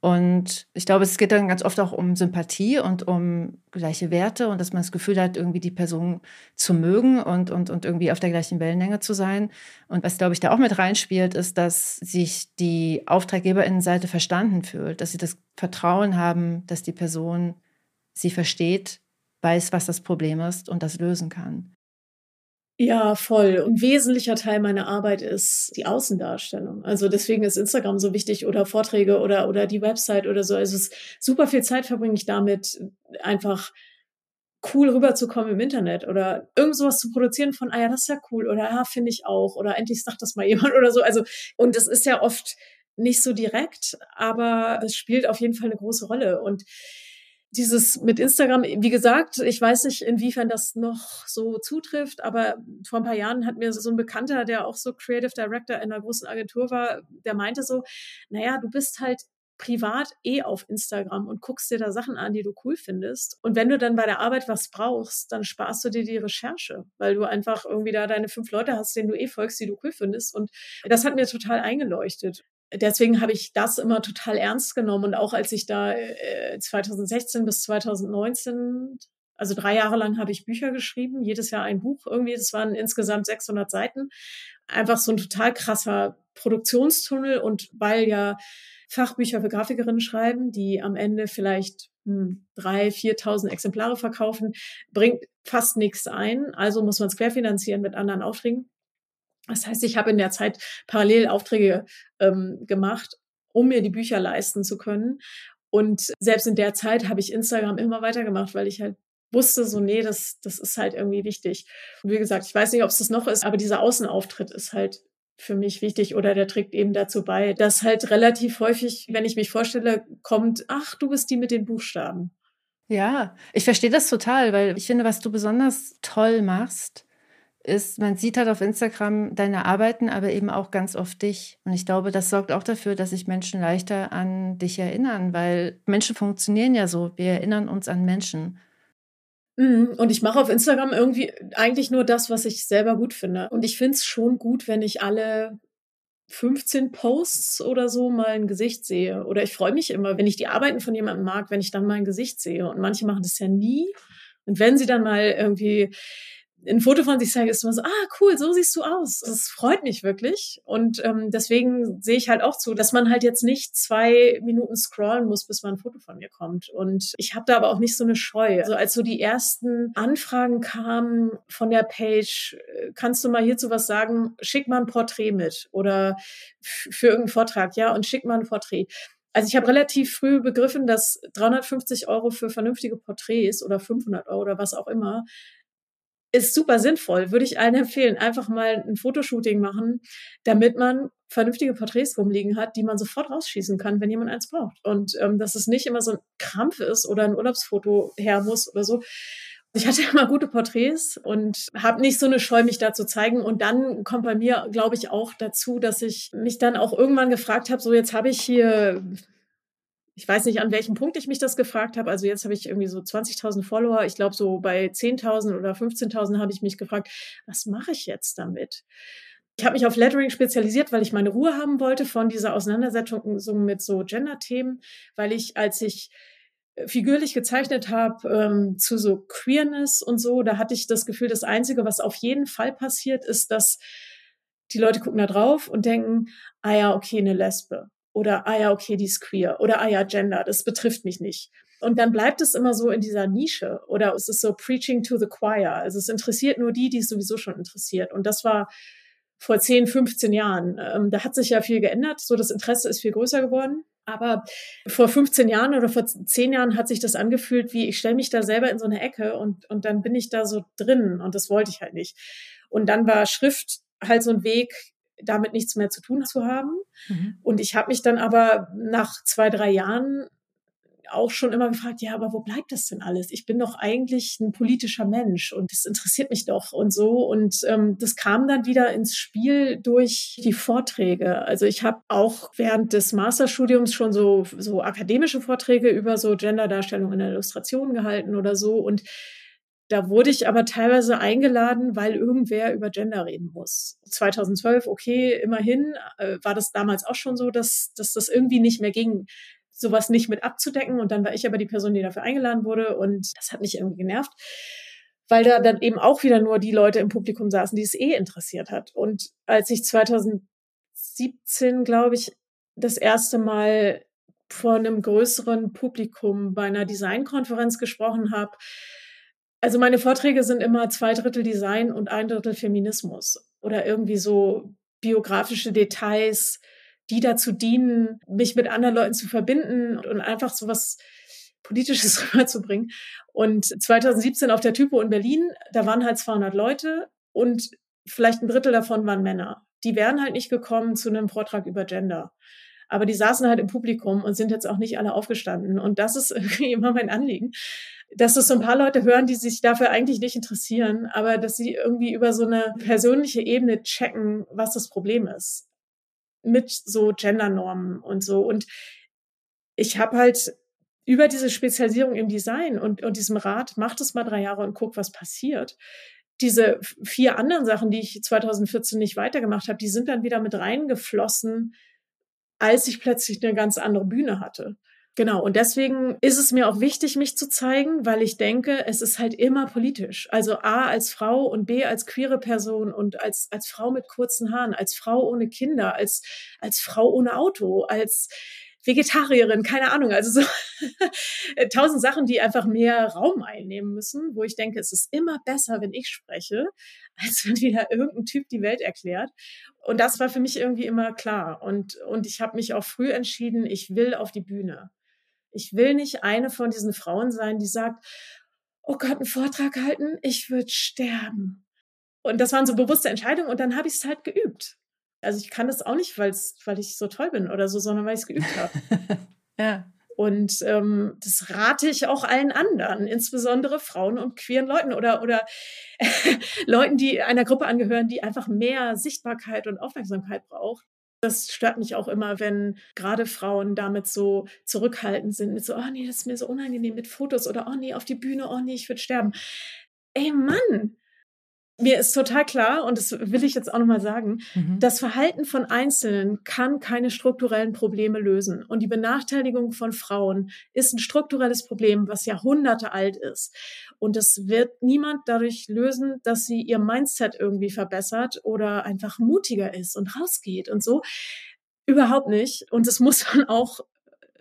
Und ich glaube, es geht dann ganz oft auch um Sympathie und um gleiche Werte und dass man das Gefühl hat, irgendwie die Person zu mögen und, und, und irgendwie auf der gleichen Wellenlänge zu sein. Und was, glaube ich, da auch mit reinspielt, ist, dass sich die Auftraggeberinnenseite verstanden fühlt, dass sie das Vertrauen haben, dass die Person sie versteht, weiß, was das Problem ist und das lösen kann. Ja, voll. Und wesentlicher Teil meiner Arbeit ist die Außendarstellung. Also deswegen ist Instagram so wichtig oder Vorträge oder, oder die Website oder so. Also es ist super viel Zeit verbringe ich damit, einfach cool rüberzukommen im Internet oder irgend sowas zu produzieren von, ah ja, das ist ja cool oder ja, finde ich auch oder endlich sagt das mal jemand oder so. Also, und das ist ja oft nicht so direkt, aber es spielt auf jeden Fall eine große Rolle. Und dieses mit Instagram, wie gesagt, ich weiß nicht, inwiefern das noch so zutrifft, aber vor ein paar Jahren hat mir so ein Bekannter, der auch so Creative Director in einer großen Agentur war, der meinte so, naja, du bist halt privat eh auf Instagram und guckst dir da Sachen an, die du cool findest. Und wenn du dann bei der Arbeit was brauchst, dann sparst du dir die Recherche, weil du einfach irgendwie da deine fünf Leute hast, denen du eh folgst, die du cool findest. Und das hat mir total eingeleuchtet deswegen habe ich das immer total ernst genommen. Und auch als ich da äh, 2016 bis 2019, also drei Jahre lang habe ich Bücher geschrieben, jedes Jahr ein Buch irgendwie. Das waren insgesamt 600 Seiten. Einfach so ein total krasser Produktionstunnel. Und weil ja Fachbücher für Grafikerinnen schreiben, die am Ende vielleicht hm, drei, 4.000 Exemplare verkaufen, bringt fast nichts ein. Also muss man es querfinanzieren mit anderen Aufträgen. Das heißt, ich habe in der Zeit parallel Aufträge ähm, gemacht, um mir die Bücher leisten zu können. Und selbst in der Zeit habe ich Instagram immer weitergemacht, weil ich halt wusste so, nee, das, das ist halt irgendwie wichtig. Und wie gesagt, ich weiß nicht, ob es das noch ist, aber dieser Außenauftritt ist halt für mich wichtig oder der trägt eben dazu bei, dass halt relativ häufig, wenn ich mich vorstelle, kommt, ach, du bist die mit den Buchstaben. Ja, ich verstehe das total, weil ich finde, was du besonders toll machst, ist, man sieht halt auf Instagram deine Arbeiten, aber eben auch ganz oft dich. Und ich glaube, das sorgt auch dafür, dass sich Menschen leichter an dich erinnern, weil Menschen funktionieren ja so. Wir erinnern uns an Menschen. Mhm. Und ich mache auf Instagram irgendwie eigentlich nur das, was ich selber gut finde. Und ich finde es schon gut, wenn ich alle 15 Posts oder so mal ein Gesicht sehe. Oder ich freue mich immer, wenn ich die Arbeiten von jemandem mag, wenn ich dann mal ein Gesicht sehe. Und manche machen das ja nie. Und wenn sie dann mal irgendwie ein Foto von sich zeigen, ist immer so, ah, cool, so siehst du aus. Das freut mich wirklich. Und ähm, deswegen sehe ich halt auch zu, dass man halt jetzt nicht zwei Minuten scrollen muss, bis man ein Foto von mir kommt. Und ich habe da aber auch nicht so eine Scheu. Also als so die ersten Anfragen kamen von der Page, äh, kannst du mal hierzu was sagen, schick mal ein Porträt mit oder für irgendeinen Vortrag, ja, und schick mal ein Porträt. Also ich habe relativ früh begriffen, dass 350 Euro für vernünftige Porträts oder 500 Euro oder was auch immer ist super sinnvoll, würde ich allen empfehlen. Einfach mal ein Fotoshooting machen, damit man vernünftige Porträts rumliegen hat, die man sofort rausschießen kann, wenn jemand eins braucht. Und ähm, dass es nicht immer so ein Krampf ist oder ein Urlaubsfoto her muss oder so. Ich hatte immer gute Porträts und habe nicht so eine Scheu, mich da zu zeigen. Und dann kommt bei mir, glaube ich, auch dazu, dass ich mich dann auch irgendwann gefragt habe, so jetzt habe ich hier ich weiß nicht, an welchem Punkt ich mich das gefragt habe. Also jetzt habe ich irgendwie so 20.000 Follower. Ich glaube, so bei 10.000 oder 15.000 habe ich mich gefragt, was mache ich jetzt damit? Ich habe mich auf Lettering spezialisiert, weil ich meine Ruhe haben wollte von dieser Auseinandersetzung mit so Gender-Themen, weil ich, als ich äh, figürlich gezeichnet habe ähm, zu so Queerness und so, da hatte ich das Gefühl, das Einzige, was auf jeden Fall passiert, ist, dass die Leute gucken da drauf und denken, ah ja, okay, eine Lesbe oder ah ja, okay, die ist queer oder ah ja, Gender, das betrifft mich nicht. Und dann bleibt es immer so in dieser Nische oder es ist so preaching to the choir. Also es interessiert nur die, die es sowieso schon interessiert. Und das war vor 10, 15 Jahren. Ähm, da hat sich ja viel geändert. So das Interesse ist viel größer geworden. Aber vor 15 Jahren oder vor 10 Jahren hat sich das angefühlt, wie ich stelle mich da selber in so eine Ecke und, und dann bin ich da so drin und das wollte ich halt nicht. Und dann war Schrift halt so ein Weg, damit nichts mehr zu tun zu haben. Mhm. Und ich habe mich dann aber nach zwei, drei Jahren auch schon immer gefragt, ja, aber wo bleibt das denn alles? Ich bin doch eigentlich ein politischer Mensch und das interessiert mich doch und so. Und ähm, das kam dann wieder ins Spiel durch die Vorträge. Also ich habe auch während des Masterstudiums schon so, so akademische Vorträge über so Genderdarstellung in der Illustration gehalten oder so. Und da wurde ich aber teilweise eingeladen, weil irgendwer über Gender reden muss. 2012, okay, immerhin äh, war das damals auch schon so, dass, dass das irgendwie nicht mehr ging, sowas nicht mit abzudecken. Und dann war ich aber die Person, die dafür eingeladen wurde. Und das hat mich irgendwie genervt, weil da dann eben auch wieder nur die Leute im Publikum saßen, die es eh interessiert hat. Und als ich 2017, glaube ich, das erste Mal vor einem größeren Publikum bei einer Designkonferenz gesprochen habe, also meine Vorträge sind immer zwei Drittel Design und ein Drittel Feminismus oder irgendwie so biografische Details, die dazu dienen, mich mit anderen Leuten zu verbinden und einfach so was Politisches rüberzubringen. Und 2017 auf der Typo in Berlin, da waren halt 200 Leute und vielleicht ein Drittel davon waren Männer. Die wären halt nicht gekommen zu einem Vortrag über Gender. Aber die saßen halt im Publikum und sind jetzt auch nicht alle aufgestanden. Und das ist irgendwie immer mein Anliegen, dass es so ein paar Leute hören, die sich dafür eigentlich nicht interessieren, aber dass sie irgendwie über so eine persönliche Ebene checken, was das Problem ist. Mit so Gendernormen und so. Und ich habe halt über diese Spezialisierung im Design und, und diesem Rat, macht es mal drei Jahre und guck, was passiert. Diese vier anderen Sachen, die ich 2014 nicht weitergemacht habe, die sind dann wieder mit reingeflossen als ich plötzlich eine ganz andere Bühne hatte. Genau, und deswegen ist es mir auch wichtig, mich zu zeigen, weil ich denke, es ist halt immer politisch. Also A als Frau und B als queere Person und als, als Frau mit kurzen Haaren, als Frau ohne Kinder, als, als Frau ohne Auto, als Vegetarierin, keine Ahnung, also so tausend Sachen, die einfach mehr Raum einnehmen müssen, wo ich denke, es ist immer besser, wenn ich spreche, als wenn wieder irgendein Typ die Welt erklärt. Und das war für mich irgendwie immer klar. Und, und ich habe mich auch früh entschieden, ich will auf die Bühne. Ich will nicht eine von diesen Frauen sein, die sagt, oh Gott, einen Vortrag halten, ich würde sterben. Und das waren so bewusste Entscheidungen und dann habe ich es halt geübt. Also ich kann das auch nicht, weil's, weil ich so toll bin oder so, sondern weil ich es geübt habe. ja. Und ähm, das rate ich auch allen anderen, insbesondere Frauen und queeren Leuten oder, oder Leuten, die einer Gruppe angehören, die einfach mehr Sichtbarkeit und Aufmerksamkeit braucht. Das stört mich auch immer, wenn gerade Frauen damit so zurückhaltend sind, mit so, oh nee, das ist mir so unangenehm mit Fotos oder oh nee, auf die Bühne, oh nee, ich würde sterben. Ey Mann, mir ist total klar, und das will ich jetzt auch nochmal sagen, mhm. das Verhalten von Einzelnen kann keine strukturellen Probleme lösen. Und die Benachteiligung von Frauen ist ein strukturelles Problem, was Jahrhunderte alt ist. Und es wird niemand dadurch lösen, dass sie ihr Mindset irgendwie verbessert oder einfach mutiger ist und rausgeht und so. Überhaupt nicht. Und das muss man auch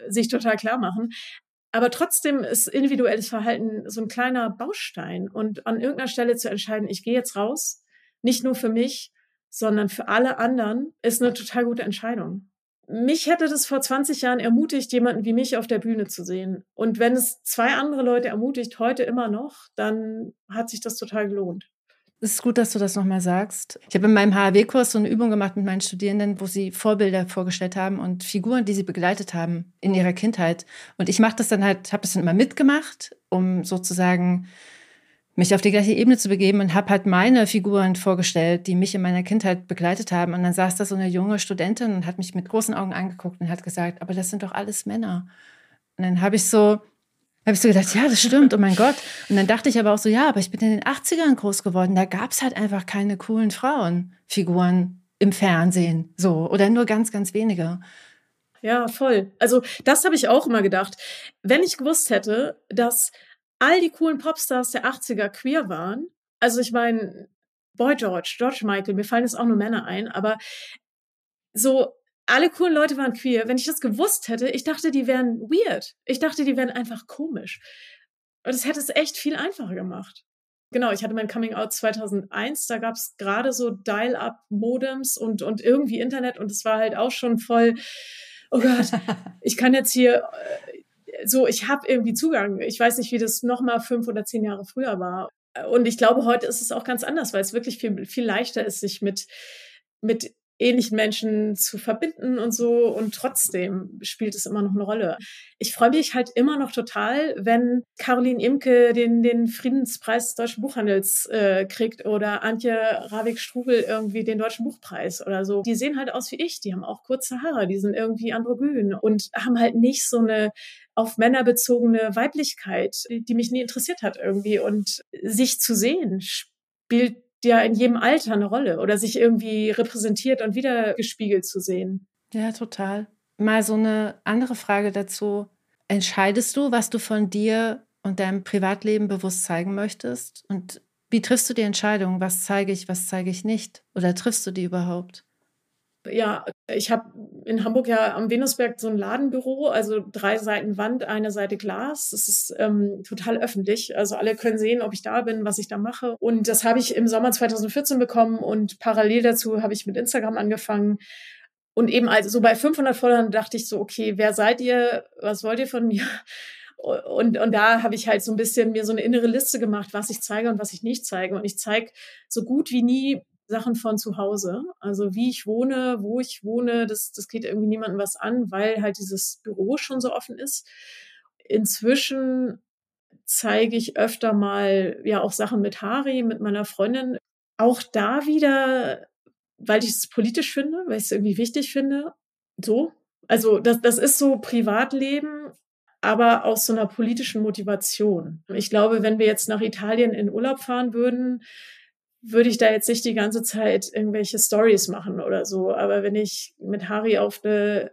sich total klar machen. Aber trotzdem ist individuelles Verhalten so ein kleiner Baustein. Und an irgendeiner Stelle zu entscheiden, ich gehe jetzt raus, nicht nur für mich, sondern für alle anderen, ist eine total gute Entscheidung. Mich hätte das vor 20 Jahren ermutigt, jemanden wie mich auf der Bühne zu sehen. Und wenn es zwei andere Leute ermutigt, heute immer noch, dann hat sich das total gelohnt. Es ist gut, dass du das nochmal sagst. Ich habe in meinem HAW-Kurs so eine Übung gemacht mit meinen Studierenden, wo sie Vorbilder vorgestellt haben und Figuren, die sie begleitet haben in ihrer Kindheit. Und ich mache das dann halt, habe das dann immer mitgemacht, um sozusagen mich auf die gleiche Ebene zu begeben und habe halt meine Figuren vorgestellt, die mich in meiner Kindheit begleitet haben. Und dann saß da so eine junge Studentin und hat mich mit großen Augen angeguckt und hat gesagt, aber das sind doch alles Männer. Und dann habe ich so habe ich so gedacht, ja, das stimmt, oh mein Gott. Und dann dachte ich aber auch so, ja, aber ich bin in den 80ern groß geworden, da gab es halt einfach keine coolen Frauenfiguren im Fernsehen, so, oder nur ganz, ganz wenige. Ja, voll. Also das habe ich auch immer gedacht. Wenn ich gewusst hätte, dass all die coolen Popstars der 80er queer waren, also ich meine, Boy George, George Michael, mir fallen jetzt auch nur Männer ein, aber so alle coolen Leute waren queer. Wenn ich das gewusst hätte, ich dachte, die wären weird. Ich dachte, die wären einfach komisch. Und das hätte es echt viel einfacher gemacht. Genau, ich hatte mein Coming Out 2001, da gab es gerade so Dial-Up-Modems und, und irgendwie Internet und es war halt auch schon voll, oh Gott, ich kann jetzt hier äh, so, ich habe irgendwie Zugang. Ich weiß nicht, wie das nochmal fünf oder zehn Jahre früher war. Und ich glaube, heute ist es auch ganz anders, weil es wirklich viel, viel leichter ist, sich mit, mit ähnlichen Menschen zu verbinden und so. Und trotzdem spielt es immer noch eine Rolle. Ich freue mich halt immer noch total, wenn Caroline Imke den, den Friedenspreis des deutschen Buchhandels äh, kriegt oder Antje Ravik-Strubel irgendwie den deutschen Buchpreis oder so. Die sehen halt aus wie ich. Die haben auch kurze Haare. Die sind irgendwie androgyn und haben halt nicht so eine auf Männer bezogene Weiblichkeit, die mich nie interessiert hat irgendwie. Und sich zu sehen spielt ja in jedem Alter eine Rolle oder sich irgendwie repräsentiert und wieder gespiegelt zu sehen. Ja, total. Mal so eine andere Frage dazu. Entscheidest du, was du von dir und deinem Privatleben bewusst zeigen möchtest? Und wie triffst du die Entscheidung, was zeige ich, was zeige ich nicht? Oder triffst du die überhaupt? Ja, ich habe in Hamburg ja am Venusberg so ein Ladenbüro, also drei Seiten Wand, eine Seite Glas. Das ist ähm, total öffentlich. Also alle können sehen, ob ich da bin, was ich da mache. Und das habe ich im Sommer 2014 bekommen und parallel dazu habe ich mit Instagram angefangen. Und eben also so bei 500 Followern dachte ich so, okay, wer seid ihr? Was wollt ihr von mir? Und, und da habe ich halt so ein bisschen mir so eine innere Liste gemacht, was ich zeige und was ich nicht zeige. Und ich zeige so gut wie nie Sachen von zu Hause. Also wie ich wohne, wo ich wohne, das, das geht irgendwie niemandem was an, weil halt dieses Büro schon so offen ist. Inzwischen zeige ich öfter mal ja auch Sachen mit Hari, mit meiner Freundin. Auch da wieder, weil ich es politisch finde, weil ich es irgendwie wichtig finde. So. Also das, das ist so Privatleben, aber aus so einer politischen Motivation. Ich glaube, wenn wir jetzt nach Italien in Urlaub fahren würden, würde ich da jetzt nicht die ganze Zeit irgendwelche Stories machen oder so. Aber wenn ich mit Harry auf eine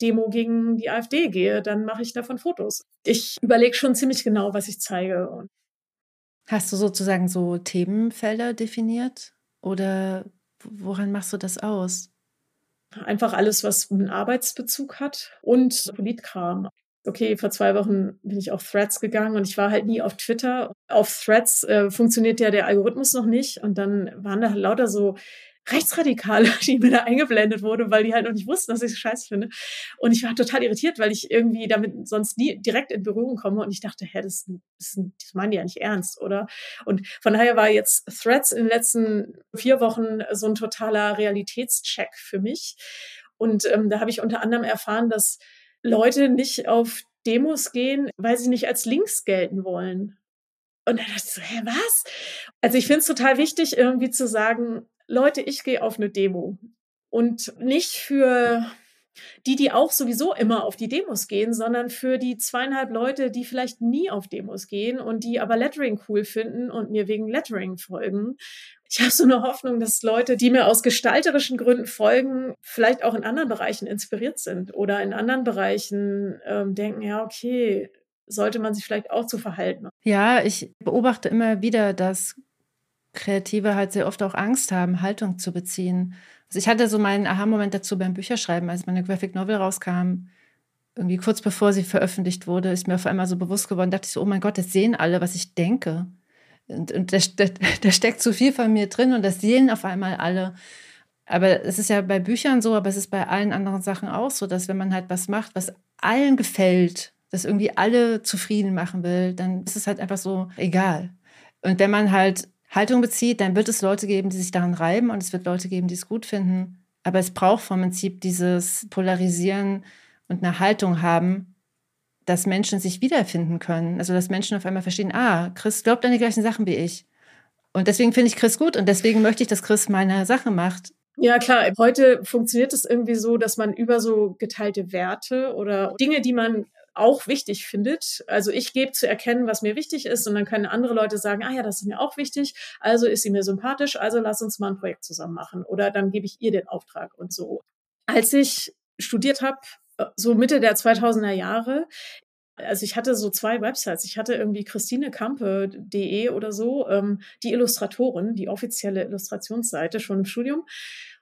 Demo gegen die AfD gehe, dann mache ich davon Fotos. Ich überlege schon ziemlich genau, was ich zeige. Hast du sozusagen so Themenfelder definiert oder woran machst du das aus? Einfach alles, was einen Arbeitsbezug hat und Politkram okay, vor zwei Wochen bin ich auf Threads gegangen und ich war halt nie auf Twitter. Auf Threads äh, funktioniert ja der Algorithmus noch nicht und dann waren da lauter so Rechtsradikale, die mir da eingeblendet wurde, weil die halt noch nicht wussten, dass ich es scheiße finde. Und ich war total irritiert, weil ich irgendwie damit sonst nie direkt in Berührung komme und ich dachte, hä, das, das, das meinen die ja nicht ernst, oder? Und von daher war jetzt Threads in den letzten vier Wochen so ein totaler Realitätscheck für mich. Und ähm, da habe ich unter anderem erfahren, dass Leute nicht auf Demos gehen, weil sie nicht als links gelten wollen. Und dann dachte ich so, hä, was? Also ich finde es total wichtig, irgendwie zu sagen, Leute, ich gehe auf eine Demo. Und nicht für die, die auch sowieso immer auf die Demos gehen, sondern für die zweieinhalb Leute, die vielleicht nie auf Demos gehen und die aber Lettering cool finden und mir wegen Lettering folgen. Ich habe so eine Hoffnung, dass Leute, die mir aus gestalterischen Gründen folgen, vielleicht auch in anderen Bereichen inspiriert sind oder in anderen Bereichen ähm, denken, ja, okay, sollte man sich vielleicht auch zu verhalten. Ja, ich beobachte immer wieder, dass Kreative halt sehr oft auch Angst haben, Haltung zu beziehen. Also ich hatte so meinen Aha-Moment dazu beim Bücherschreiben, als meine Graphic Novel rauskam. Irgendwie kurz bevor sie veröffentlicht wurde, ist mir auf einmal so bewusst geworden, dachte ich so, oh mein Gott, das sehen alle, was ich denke. Und, und da, da, da steckt zu viel von mir drin und das sehen auf einmal alle. Aber es ist ja bei Büchern so, aber es ist bei allen anderen Sachen auch so, dass wenn man halt was macht, was allen gefällt, das irgendwie alle zufrieden machen will, dann ist es halt einfach so egal. Und wenn man halt Haltung bezieht, dann wird es Leute geben, die sich daran reiben und es wird Leute geben, die es gut finden. Aber es braucht vom Prinzip dieses Polarisieren und eine Haltung haben, dass Menschen sich wiederfinden können. Also dass Menschen auf einmal verstehen, ah, Chris glaubt an die gleichen Sachen wie ich. Und deswegen finde ich Chris gut und deswegen möchte ich, dass Chris meine Sache macht. Ja, klar. Heute funktioniert es irgendwie so, dass man über so geteilte Werte oder Dinge, die man auch wichtig findet. Also ich gebe zu erkennen, was mir wichtig ist und dann können andere Leute sagen, ah ja, das ist mir auch wichtig, also ist sie mir sympathisch, also lass uns mal ein Projekt zusammen machen oder dann gebe ich ihr den Auftrag und so. Als ich studiert habe, so Mitte der 2000er Jahre, also ich hatte so zwei Websites. Ich hatte irgendwie christinekampe.de oder so, ähm, die Illustratorin, die offizielle Illustrationsseite schon im Studium.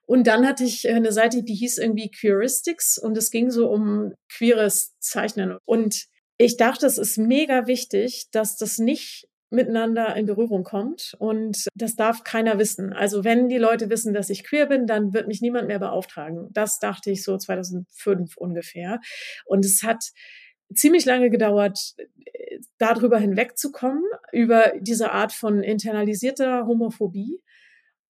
Und dann hatte ich eine Seite, die hieß irgendwie Queeristics und es ging so um queeres Zeichnen. Und ich dachte, es ist mega wichtig, dass das nicht miteinander in Berührung kommt. Und das darf keiner wissen. Also wenn die Leute wissen, dass ich queer bin, dann wird mich niemand mehr beauftragen. Das dachte ich so 2005 ungefähr. Und es hat ziemlich lange gedauert, darüber hinwegzukommen, über diese Art von internalisierter Homophobie.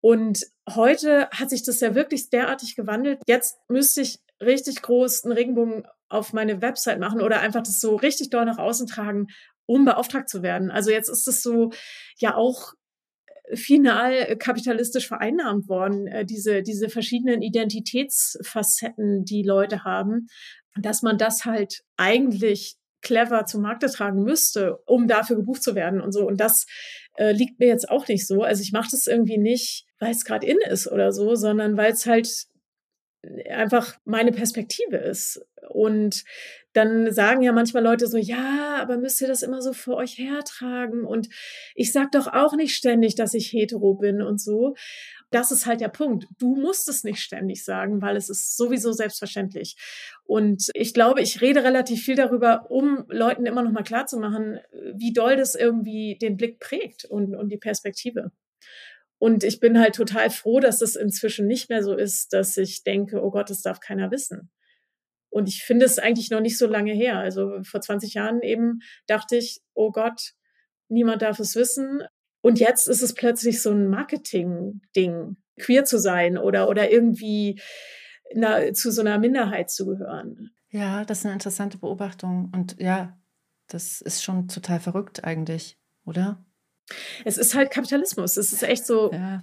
Und heute hat sich das ja wirklich derartig gewandelt. Jetzt müsste ich richtig groß einen Regenbogen auf meine Website machen oder einfach das so richtig doll nach außen tragen, um beauftragt zu werden. Also jetzt ist es so ja auch final kapitalistisch vereinnahmt worden, äh, diese, diese verschiedenen Identitätsfacetten, die Leute haben, dass man das halt eigentlich clever zum Markte tragen müsste, um dafür gebucht zu werden und so. Und das äh, liegt mir jetzt auch nicht so. Also ich mache das irgendwie nicht, weil es gerade in ist oder so, sondern weil es halt einfach meine Perspektive ist. Und dann sagen ja manchmal Leute so, ja, aber müsst ihr das immer so vor euch hertragen? Und ich sag doch auch nicht ständig, dass ich hetero bin und so. Das ist halt der Punkt. Du musst es nicht ständig sagen, weil es ist sowieso selbstverständlich. Und ich glaube, ich rede relativ viel darüber, um Leuten immer noch mal klarzumachen, wie doll das irgendwie den Blick prägt und, und die Perspektive. Und ich bin halt total froh, dass es inzwischen nicht mehr so ist, dass ich denke, oh Gott, das darf keiner wissen. Und ich finde es eigentlich noch nicht so lange her. Also vor 20 Jahren eben dachte ich, oh Gott, niemand darf es wissen. Und jetzt ist es plötzlich so ein Marketing-Ding, queer zu sein oder, oder irgendwie na, zu so einer Minderheit zu gehören. Ja, das ist eine interessante Beobachtung. Und ja, das ist schon total verrückt eigentlich, oder? Es ist halt Kapitalismus. Es ist echt so ja.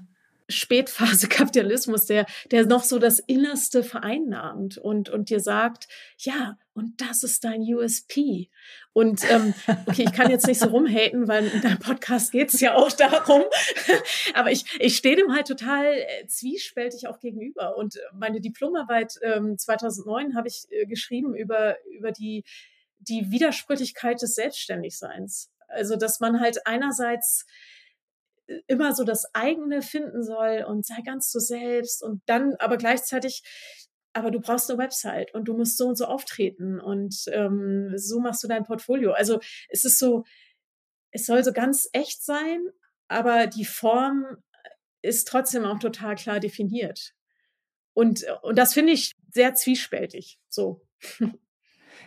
Spätphase Kapitalismus, der, der noch so das Innerste vereinnahmt und, und dir sagt, ja, und das ist dein USP. Und ähm, okay, ich kann jetzt nicht so rumhaten, weil in deinem Podcast geht es ja auch darum. Aber ich, ich stehe dem halt total äh, zwiespältig auch gegenüber. Und meine Diplomarbeit ähm, 2009 habe ich äh, geschrieben über, über die, die Widersprüchlichkeit des Selbstständigseins. Also, dass man halt einerseits immer so das eigene finden soll und sei ganz du selbst und dann aber gleichzeitig aber du brauchst eine Website und du musst so und so auftreten und ähm, so machst du dein Portfolio. Also es ist so, es soll so ganz echt sein, aber die Form ist trotzdem auch total klar definiert. Und, und das finde ich sehr zwiespältig. So.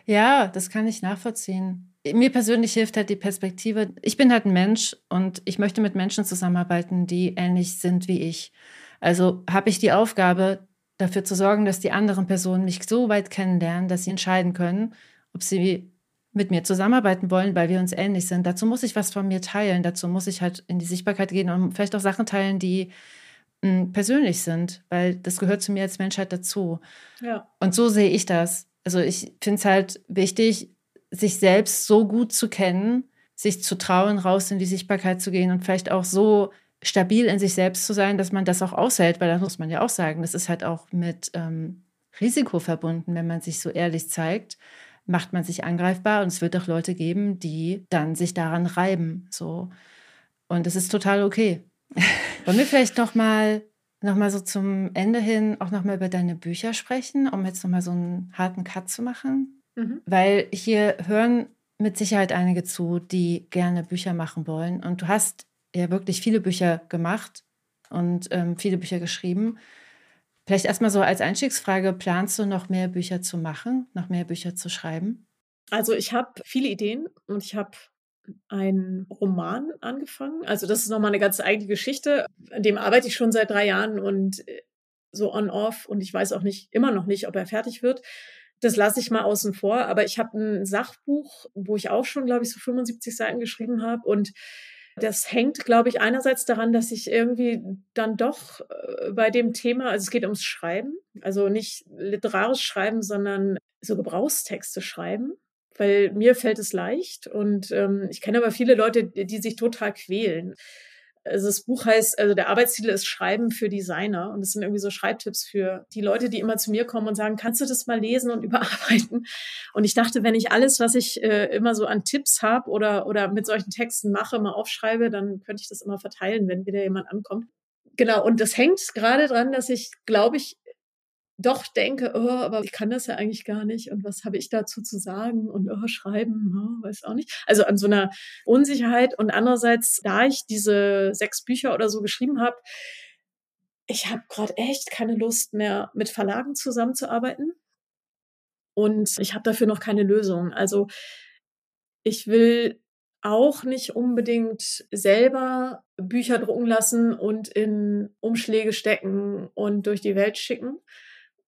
Ja, das kann ich nachvollziehen mir persönlich hilft halt die Perspektive. Ich bin halt ein Mensch und ich möchte mit Menschen zusammenarbeiten, die ähnlich sind wie ich. Also habe ich die Aufgabe, dafür zu sorgen, dass die anderen Personen mich so weit kennenlernen, dass sie entscheiden können, ob sie mit mir zusammenarbeiten wollen, weil wir uns ähnlich sind. Dazu muss ich was von mir teilen. Dazu muss ich halt in die Sichtbarkeit gehen und vielleicht auch Sachen teilen, die mh, hm, persönlich sind, weil das gehört zu mir als Menschheit dazu. Ja. Und so sehe ich das. Also ich finde es halt wichtig, sich selbst so gut zu kennen, sich zu trauen, raus in die Sichtbarkeit zu gehen und vielleicht auch so stabil in sich selbst zu sein, dass man das auch aushält, weil da muss man ja auch sagen, das ist halt auch mit ähm, Risiko verbunden, wenn man sich so ehrlich zeigt, macht man sich angreifbar und es wird auch Leute geben, die dann sich daran reiben, so und das ist total okay. Wollen wir vielleicht noch mal noch mal so zum Ende hin auch noch mal über deine Bücher sprechen, um jetzt noch mal so einen harten Cut zu machen? Mhm. Weil hier hören mit Sicherheit einige zu, die gerne Bücher machen wollen. Und du hast ja wirklich viele Bücher gemacht und ähm, viele Bücher geschrieben. Vielleicht erstmal so als Einstiegsfrage, planst du noch mehr Bücher zu machen, noch mehr Bücher zu schreiben? Also ich habe viele Ideen und ich habe einen Roman angefangen. Also das ist nochmal eine ganz eigene Geschichte. An dem arbeite ich schon seit drei Jahren und äh, so on-off und ich weiß auch nicht, immer noch nicht, ob er fertig wird. Das lasse ich mal außen vor. Aber ich habe ein Sachbuch, wo ich auch schon, glaube ich, so 75 Seiten geschrieben habe. Und das hängt, glaube ich, einerseits daran, dass ich irgendwie dann doch äh, bei dem Thema, also es geht ums Schreiben, also nicht literarisches Schreiben, sondern so Gebrauchstexte schreiben weil mir fällt es leicht und ähm, ich kenne aber viele Leute, die sich total quälen. Also das Buch heißt, also der Arbeitstitel ist Schreiben für Designer und das sind irgendwie so Schreibtipps für die Leute, die immer zu mir kommen und sagen, kannst du das mal lesen und überarbeiten? Und ich dachte, wenn ich alles, was ich äh, immer so an Tipps habe oder, oder mit solchen Texten mache, mal aufschreibe, dann könnte ich das immer verteilen, wenn wieder jemand ankommt. Genau, und das hängt gerade dran, dass ich, glaube ich, doch denke, oh, aber ich kann das ja eigentlich gar nicht und was habe ich dazu zu sagen und oh, schreiben, oh, weiß auch nicht. Also an so einer Unsicherheit und andererseits, da ich diese sechs Bücher oder so geschrieben habe, ich habe gerade echt keine Lust mehr mit Verlagen zusammenzuarbeiten und ich habe dafür noch keine Lösung. Also ich will auch nicht unbedingt selber Bücher drucken lassen und in Umschläge stecken und durch die Welt schicken,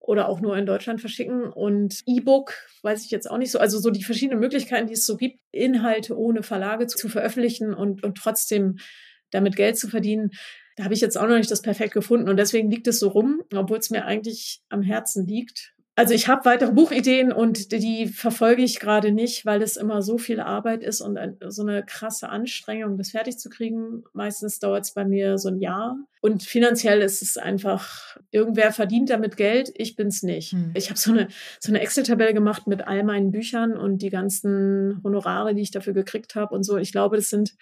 oder auch nur in Deutschland verschicken. Und E-Book weiß ich jetzt auch nicht so. Also so die verschiedenen Möglichkeiten, die es so gibt, Inhalte ohne Verlage zu, zu veröffentlichen und, und trotzdem damit Geld zu verdienen. Da habe ich jetzt auch noch nicht das perfekt gefunden. Und deswegen liegt es so rum, obwohl es mir eigentlich am Herzen liegt. Also ich habe weitere Buchideen und die verfolge ich gerade nicht, weil es immer so viel Arbeit ist und so eine krasse Anstrengung, das fertig zu kriegen. Meistens dauert es bei mir so ein Jahr. Und finanziell ist es einfach, irgendwer verdient damit Geld, ich bin's nicht. Hm. Ich habe so eine, so eine Excel-Tabelle gemacht mit all meinen Büchern und die ganzen Honorare, die ich dafür gekriegt habe und so. Ich glaube, das sind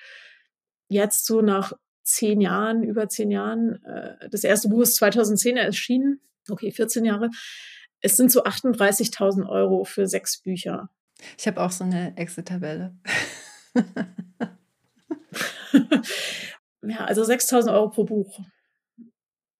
jetzt so nach zehn Jahren, über zehn Jahren, äh, das erste Buch ist 2010 erschienen, okay, 14 Jahre es sind so 38.000 Euro für sechs Bücher. Ich habe auch so eine Excel-Tabelle. ja, also 6.000 Euro pro Buch.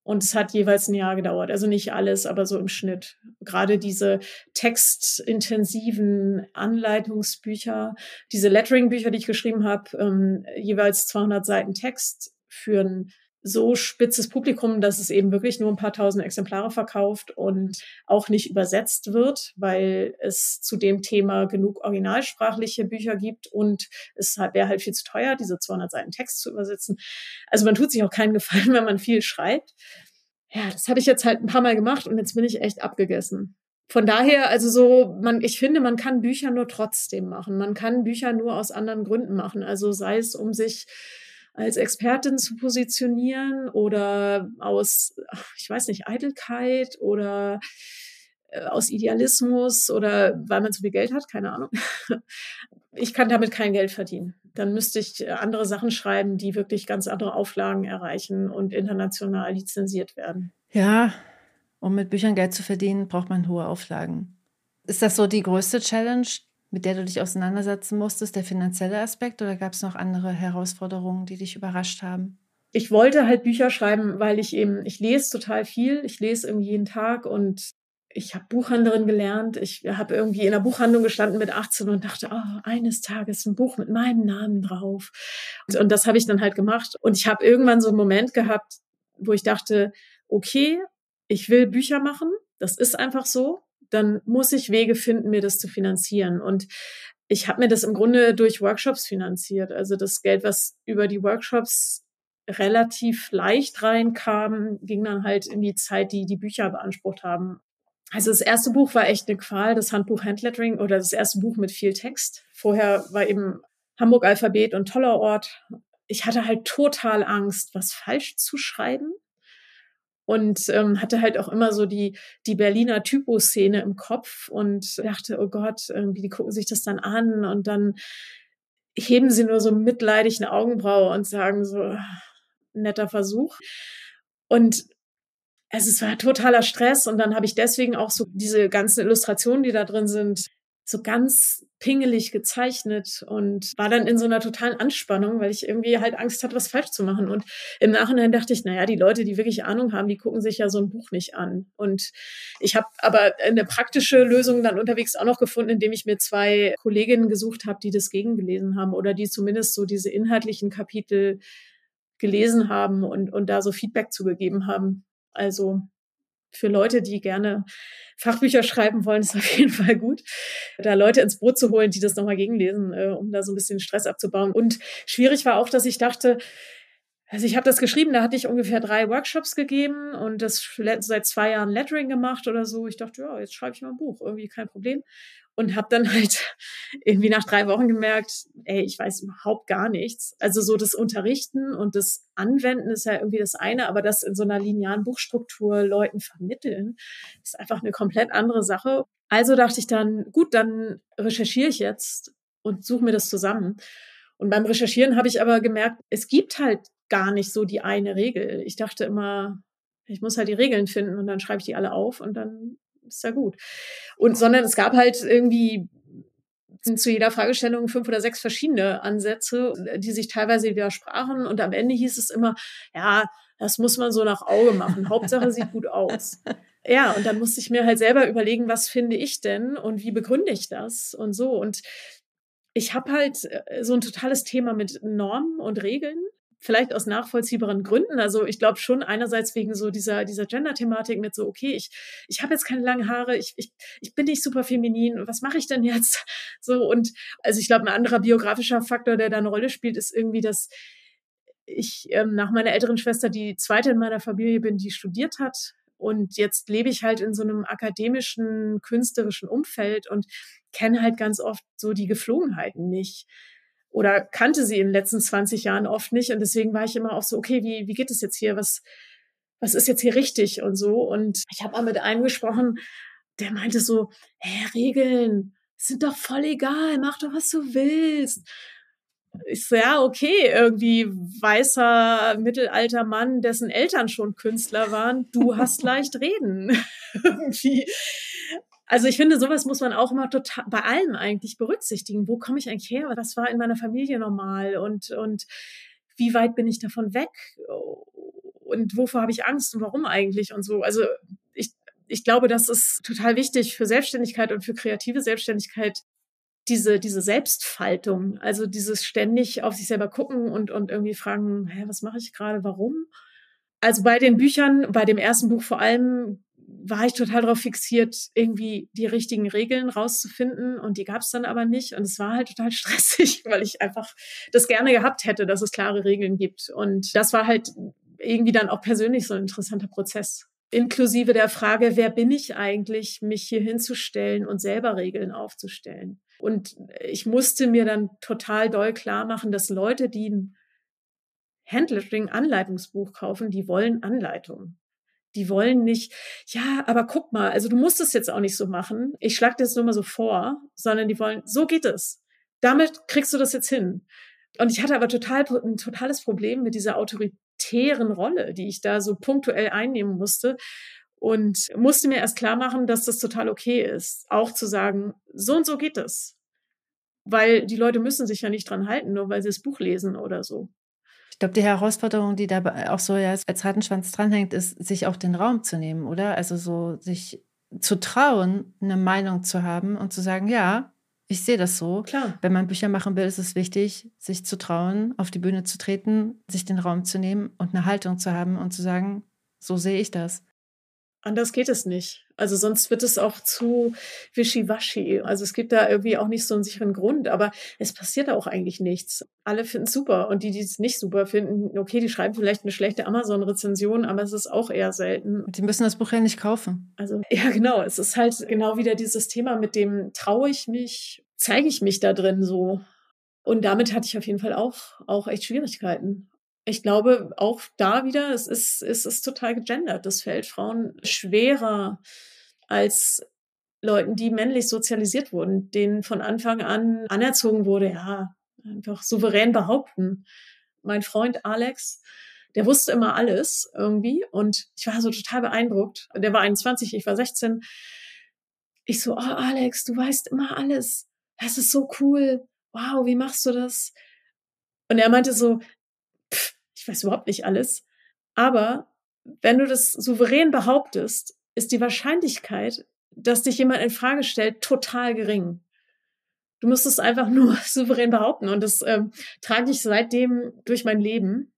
Und es hat jeweils ein Jahr gedauert. Also nicht alles, aber so im Schnitt. Gerade diese textintensiven Anleitungsbücher, diese Lettering-Bücher, die ich geschrieben habe, ähm, jeweils 200 Seiten Text für ein so spitzes Publikum, dass es eben wirklich nur ein paar tausend Exemplare verkauft und auch nicht übersetzt wird, weil es zu dem Thema genug originalsprachliche Bücher gibt und es wäre halt viel zu teuer, diese 200 Seiten Text zu übersetzen. Also man tut sich auch keinen Gefallen, wenn man viel schreibt. Ja, das habe ich jetzt halt ein paar Mal gemacht und jetzt bin ich echt abgegessen. Von daher, also so, man, ich finde, man kann Bücher nur trotzdem machen. Man kann Bücher nur aus anderen Gründen machen. Also sei es, um sich als Expertin zu positionieren oder aus, ich weiß nicht, Eitelkeit oder äh, aus Idealismus oder weil man zu viel Geld hat, keine Ahnung. Ich kann damit kein Geld verdienen. Dann müsste ich andere Sachen schreiben, die wirklich ganz andere Auflagen erreichen und international lizenziert werden. Ja, um mit Büchern Geld zu verdienen, braucht man hohe Auflagen. Ist das so die größte Challenge, mit der du dich auseinandersetzen musstest, der finanzielle Aspekt oder gab es noch andere Herausforderungen, die dich überrascht haben? Ich wollte halt Bücher schreiben, weil ich eben, ich lese total viel, ich lese irgendwie jeden Tag und ich habe Buchhandlerin gelernt. Ich habe irgendwie in der Buchhandlung gestanden mit 18 und dachte, oh, eines Tages ein Buch mit meinem Namen drauf. Und, und das habe ich dann halt gemacht. Und ich habe irgendwann so einen Moment gehabt, wo ich dachte, okay, ich will Bücher machen. Das ist einfach so dann muss ich Wege finden, mir das zu finanzieren. Und ich habe mir das im Grunde durch Workshops finanziert. Also das Geld, was über die Workshops relativ leicht reinkam, ging dann halt in die Zeit, die die Bücher beansprucht haben. Also das erste Buch war echt eine Qual, das Handbuch Handlettering oder das erste Buch mit viel Text. Vorher war eben Hamburg Alphabet und toller Ort. Ich hatte halt total Angst, was falsch zu schreiben und ähm, hatte halt auch immer so die, die Berliner Typo-Szene im Kopf und dachte, oh Gott, irgendwie, die gucken sich das dann an und dann heben sie nur so mitleidig eine Augenbraue und sagen so, netter Versuch. Und also es war totaler Stress und dann habe ich deswegen auch so diese ganzen Illustrationen, die da drin sind, so ganz pingelig gezeichnet und war dann in so einer totalen Anspannung, weil ich irgendwie halt Angst hatte, was falsch zu machen. Und im Nachhinein dachte ich, naja, die Leute, die wirklich Ahnung haben, die gucken sich ja so ein Buch nicht an. Und ich habe aber eine praktische Lösung dann unterwegs auch noch gefunden, indem ich mir zwei Kolleginnen gesucht habe, die das gegengelesen haben oder die zumindest so diese inhaltlichen Kapitel gelesen haben und, und da so Feedback zugegeben haben. Also für Leute, die gerne Fachbücher schreiben wollen, ist auf jeden Fall gut, da Leute ins Boot zu holen, die das nochmal gegenlesen, äh, um da so ein bisschen Stress abzubauen. Und schwierig war auch, dass ich dachte, also ich habe das geschrieben, da hatte ich ungefähr drei Workshops gegeben und das seit zwei Jahren Lettering gemacht oder so. Ich dachte, ja, jetzt schreibe ich mal ein Buch, irgendwie kein Problem und habe dann halt irgendwie nach drei Wochen gemerkt, ey, ich weiß überhaupt gar nichts. Also so das Unterrichten und das Anwenden ist ja irgendwie das eine, aber das in so einer linearen Buchstruktur Leuten vermitteln, ist einfach eine komplett andere Sache. Also dachte ich dann, gut, dann recherchiere ich jetzt und suche mir das zusammen. Und beim Recherchieren habe ich aber gemerkt, es gibt halt gar nicht so die eine Regel. Ich dachte immer, ich muss halt die Regeln finden und dann schreibe ich die alle auf und dann ist ja gut. Und sondern es gab halt irgendwie zu jeder Fragestellung fünf oder sechs verschiedene Ansätze, die sich teilweise widersprachen. Und am Ende hieß es immer, ja, das muss man so nach Auge machen. Hauptsache sieht gut aus. Ja, und dann musste ich mir halt selber überlegen, was finde ich denn und wie begründe ich das und so. Und ich habe halt äh, so ein totales Thema mit Normen und Regeln vielleicht aus nachvollziehbaren Gründen. Also ich glaube schon einerseits wegen so dieser, dieser Gender-Thematik mit so, okay, ich, ich habe jetzt keine langen Haare, ich, ich, ich bin nicht super feminin, was mache ich denn jetzt? So und also ich glaube, ein anderer biografischer Faktor, der da eine Rolle spielt, ist irgendwie, dass ich ähm, nach meiner älteren Schwester die zweite in meiner Familie bin, die studiert hat. Und jetzt lebe ich halt in so einem akademischen, künstlerischen Umfeld und kenne halt ganz oft so die Geflogenheiten nicht oder kannte sie in den letzten 20 Jahren oft nicht. Und deswegen war ich immer auch so, okay, wie, wie geht es jetzt hier? Was, was ist jetzt hier richtig und so? Und ich habe mal mit einem gesprochen, der meinte so, hey, Regeln sind doch voll egal, mach doch, was du willst. Ich so, ja, okay, irgendwie weißer mittelalter Mann, dessen Eltern schon Künstler waren, du hast leicht reden. irgendwie. Also ich finde, sowas muss man auch immer total bei allem eigentlich berücksichtigen. Wo komme ich eigentlich her? Was war in meiner Familie normal? Und, und wie weit bin ich davon weg? Und wovor habe ich Angst und warum eigentlich? Und so. Also ich, ich glaube, das ist total wichtig für Selbstständigkeit und für kreative Selbstständigkeit, diese, diese Selbstfaltung, also dieses ständig auf sich selber gucken und, und irgendwie fragen, hä, was mache ich gerade, warum? Also bei den Büchern, bei dem ersten Buch vor allem war ich total darauf fixiert, irgendwie die richtigen Regeln rauszufinden und die gab es dann aber nicht und es war halt total stressig, weil ich einfach das gerne gehabt hätte, dass es klare Regeln gibt und das war halt irgendwie dann auch persönlich so ein interessanter Prozess. Inklusive der Frage, wer bin ich eigentlich, mich hier hinzustellen und selber Regeln aufzustellen. Und ich musste mir dann total doll klar machen, dass Leute, die ein Handlettering-Anleitungsbuch kaufen, die wollen Anleitungen. Die wollen nicht, ja, aber guck mal, also du musst es jetzt auch nicht so machen. Ich schlage das nur mal so vor, sondern die wollen, so geht es. Damit kriegst du das jetzt hin. Und ich hatte aber total ein totales Problem mit dieser autoritären Rolle, die ich da so punktuell einnehmen musste und musste mir erst klar machen, dass das total okay ist, auch zu sagen, so und so geht es. Weil die Leute müssen sich ja nicht dran halten, nur weil sie das Buch lesen oder so. Ich glaube, die Herausforderung, die da auch so als Rattenschwanz dranhängt, ist, sich auch den Raum zu nehmen, oder? Also so sich zu trauen, eine Meinung zu haben und zu sagen, ja, ich sehe das so. Klar. Wenn man Bücher machen will, ist es wichtig, sich zu trauen, auf die Bühne zu treten, sich den Raum zu nehmen und eine Haltung zu haben und zu sagen, so sehe ich das. Anders geht es nicht. Also sonst wird es auch zu wischiwaschi. Also es gibt da irgendwie auch nicht so einen sicheren Grund, aber es passiert auch eigentlich nichts. Alle finden es super und die, die es nicht super finden, okay, die schreiben vielleicht eine schlechte Amazon-Rezension, aber es ist auch eher selten. Die müssen das Buch ja nicht kaufen. Also ja, genau. Es ist halt genau wieder dieses Thema mit dem traue ich mich, zeige ich mich da drin so. Und damit hatte ich auf jeden Fall auch, auch echt Schwierigkeiten ich glaube auch da wieder, es ist, es ist total gegendert. Das fällt Frauen schwerer als Leuten, die männlich sozialisiert wurden, denen von Anfang an anerzogen wurde, ja, einfach souverän behaupten. Mein Freund Alex, der wusste immer alles irgendwie und ich war so total beeindruckt. Der war 21, ich war 16. Ich so, oh Alex, du weißt immer alles. Das ist so cool. Wow, wie machst du das? Und er meinte so, ich weiß überhaupt nicht alles. Aber wenn du das souverän behauptest, ist die Wahrscheinlichkeit, dass dich jemand in Frage stellt, total gering. Du musst es einfach nur souverän behaupten. Und das ähm, trage ich seitdem durch mein Leben,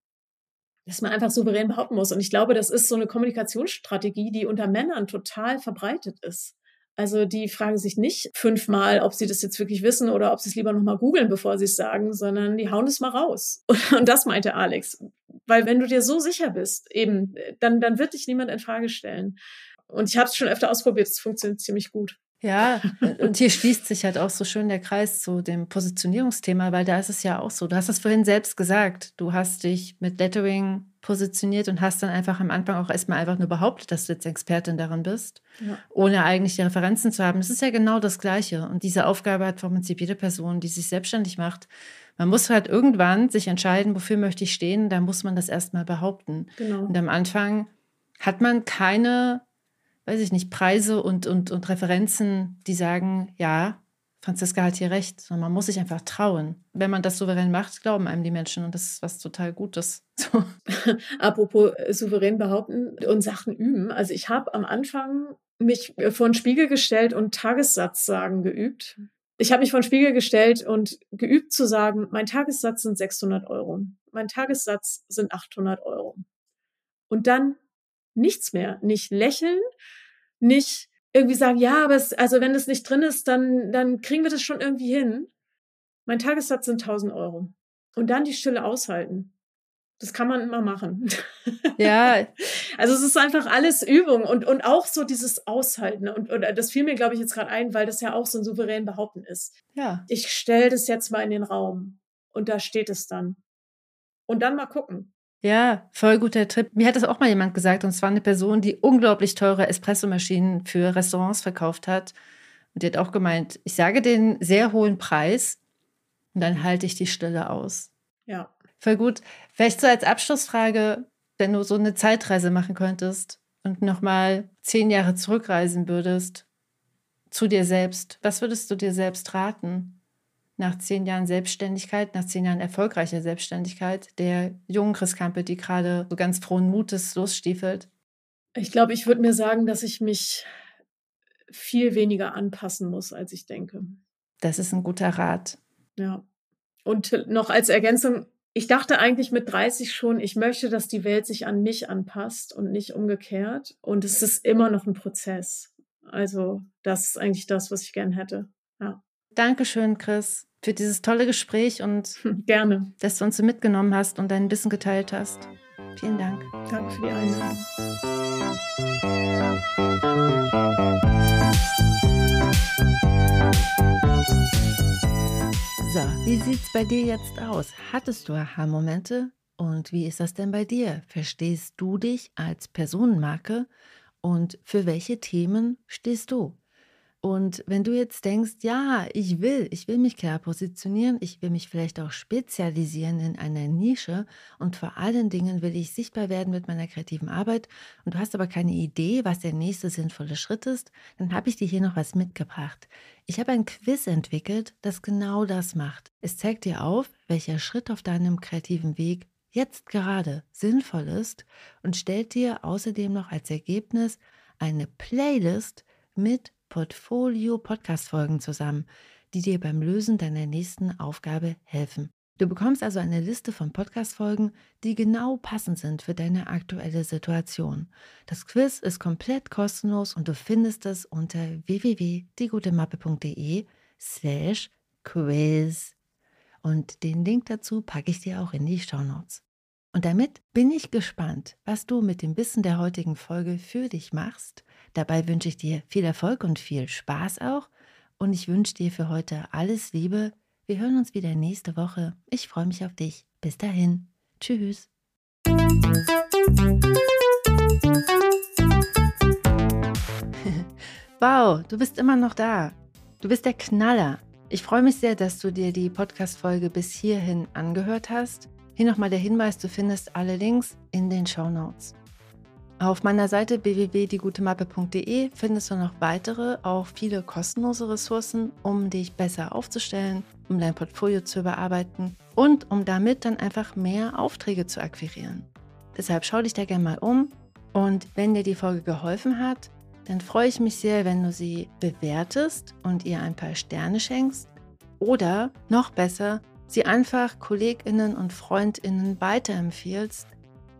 dass man einfach souverän behaupten muss. Und ich glaube, das ist so eine Kommunikationsstrategie, die unter Männern total verbreitet ist. Also die fragen sich nicht fünfmal, ob sie das jetzt wirklich wissen oder ob sie es lieber nochmal googeln, bevor sie es sagen, sondern die hauen es mal raus. Und das meinte Alex. Weil wenn du dir so sicher bist, eben, dann, dann wird dich niemand in Frage stellen. Und ich habe es schon öfter ausprobiert, es funktioniert ziemlich gut. Ja, und hier schließt sich halt auch so schön der Kreis zu dem Positionierungsthema, weil da ist es ja auch so. Du hast es vorhin selbst gesagt. Du hast dich mit Lettering positioniert und hast dann einfach am Anfang auch erstmal einfach nur behauptet, dass du jetzt Expertin darin bist, ja. ohne eigentlich die Referenzen zu haben. Das ist ja genau das Gleiche. Und diese Aufgabe hat vom Prinzip jede Person, die sich selbstständig macht, Man muss halt irgendwann sich entscheiden, wofür möchte ich stehen, da muss man das erstmal behaupten. Genau. Und am Anfang hat man keine, weiß ich nicht, Preise und, und, und Referenzen, die sagen, ja, Franziska hat hier recht, sondern man muss sich einfach trauen. Wenn man das souverän macht, glauben einem die Menschen und das ist was total Gutes. So. Apropos äh, souverän behaupten und Sachen üben. Also ich habe am Anfang mich vor den Spiegel gestellt und Tagessatz sagen geübt. Ich habe mich vor den Spiegel gestellt und geübt zu sagen, mein Tagessatz sind 600 Euro. Mein Tagessatz sind 800 Euro. Und dann nichts mehr. Nicht lächeln, nicht irgendwie sagen, ja, aber es, also wenn es nicht drin ist, dann, dann kriegen wir das schon irgendwie hin. Mein Tagessatz sind 1000 Euro. Und dann die Stille aushalten. Das kann man immer machen. Ja. also es ist einfach alles Übung und, und auch so dieses Aushalten. Und, und das fiel mir, glaube ich, jetzt gerade ein, weil das ja auch so ein souverän Behaupten ist. Ja. Ich stelle das jetzt mal in den Raum und da steht es dann. Und dann mal gucken. Ja, voll guter Tipp. Mir hat das auch mal jemand gesagt, und zwar eine Person, die unglaublich teure Espressomaschinen für Restaurants verkauft hat. Und die hat auch gemeint, ich sage den sehr hohen Preis und dann halte ich die Stille aus. Ja. Voll gut. Vielleicht so als Abschlussfrage, wenn du so eine Zeitreise machen könntest und nochmal zehn Jahre zurückreisen würdest zu dir selbst, was würdest du dir selbst raten? Nach zehn Jahren Selbstständigkeit, nach zehn Jahren erfolgreicher Selbstständigkeit, der jungen Chris Kampe, die gerade so ganz frohen Mutes losstiefelt? Ich glaube, ich würde mir sagen, dass ich mich viel weniger anpassen muss, als ich denke. Das ist ein guter Rat. Ja. Und noch als Ergänzung, ich dachte eigentlich mit 30 schon, ich möchte, dass die Welt sich an mich anpasst und nicht umgekehrt. Und es ist immer noch ein Prozess. Also das ist eigentlich das, was ich gern hätte. Ja. Dankeschön, Chris, für dieses tolle Gespräch und gerne, dass du uns so mitgenommen hast und dein Wissen geteilt hast. Vielen Dank. Danke für die Einladung. So, wie sieht's bei dir jetzt aus? Hattest du Aha-Momente? Und wie ist das denn bei dir? Verstehst du dich als Personenmarke? Und für welche Themen stehst du? Und wenn du jetzt denkst, ja, ich will, ich will mich klar positionieren, ich will mich vielleicht auch spezialisieren in einer Nische und vor allen Dingen will ich sichtbar werden mit meiner kreativen Arbeit und du hast aber keine Idee, was der nächste sinnvolle Schritt ist, dann habe ich dir hier noch was mitgebracht. Ich habe ein Quiz entwickelt, das genau das macht. Es zeigt dir auf, welcher Schritt auf deinem kreativen Weg jetzt gerade sinnvoll ist und stellt dir außerdem noch als Ergebnis eine Playlist mit Portfolio-Podcast-Folgen zusammen, die dir beim Lösen deiner nächsten Aufgabe helfen. Du bekommst also eine Liste von Podcast-Folgen, die genau passend sind für deine aktuelle Situation. Das Quiz ist komplett kostenlos und du findest es unter www.diegutemappe.de slash quiz. Und den Link dazu packe ich dir auch in die Show Notes. Und damit bin ich gespannt, was du mit dem Wissen der heutigen Folge für dich machst. Dabei wünsche ich dir viel Erfolg und viel Spaß auch. Und ich wünsche dir für heute alles Liebe. Wir hören uns wieder nächste Woche. Ich freue mich auf dich. Bis dahin. Tschüss. wow, du bist immer noch da. Du bist der Knaller. Ich freue mich sehr, dass du dir die Podcast-Folge bis hierhin angehört hast. Hier nochmal der Hinweis, du findest alle Links in den Show Notes. Auf meiner Seite www.diegutemappe.de findest du noch weitere, auch viele kostenlose Ressourcen, um dich besser aufzustellen, um dein Portfolio zu überarbeiten und um damit dann einfach mehr Aufträge zu akquirieren. Deshalb schau dich da gerne mal um und wenn dir die Folge geholfen hat, dann freue ich mich sehr, wenn du sie bewertest und ihr ein paar Sterne schenkst oder noch besser, sie einfach Kolleginnen und Freundinnen weiterempfiehlst,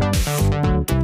Thank you.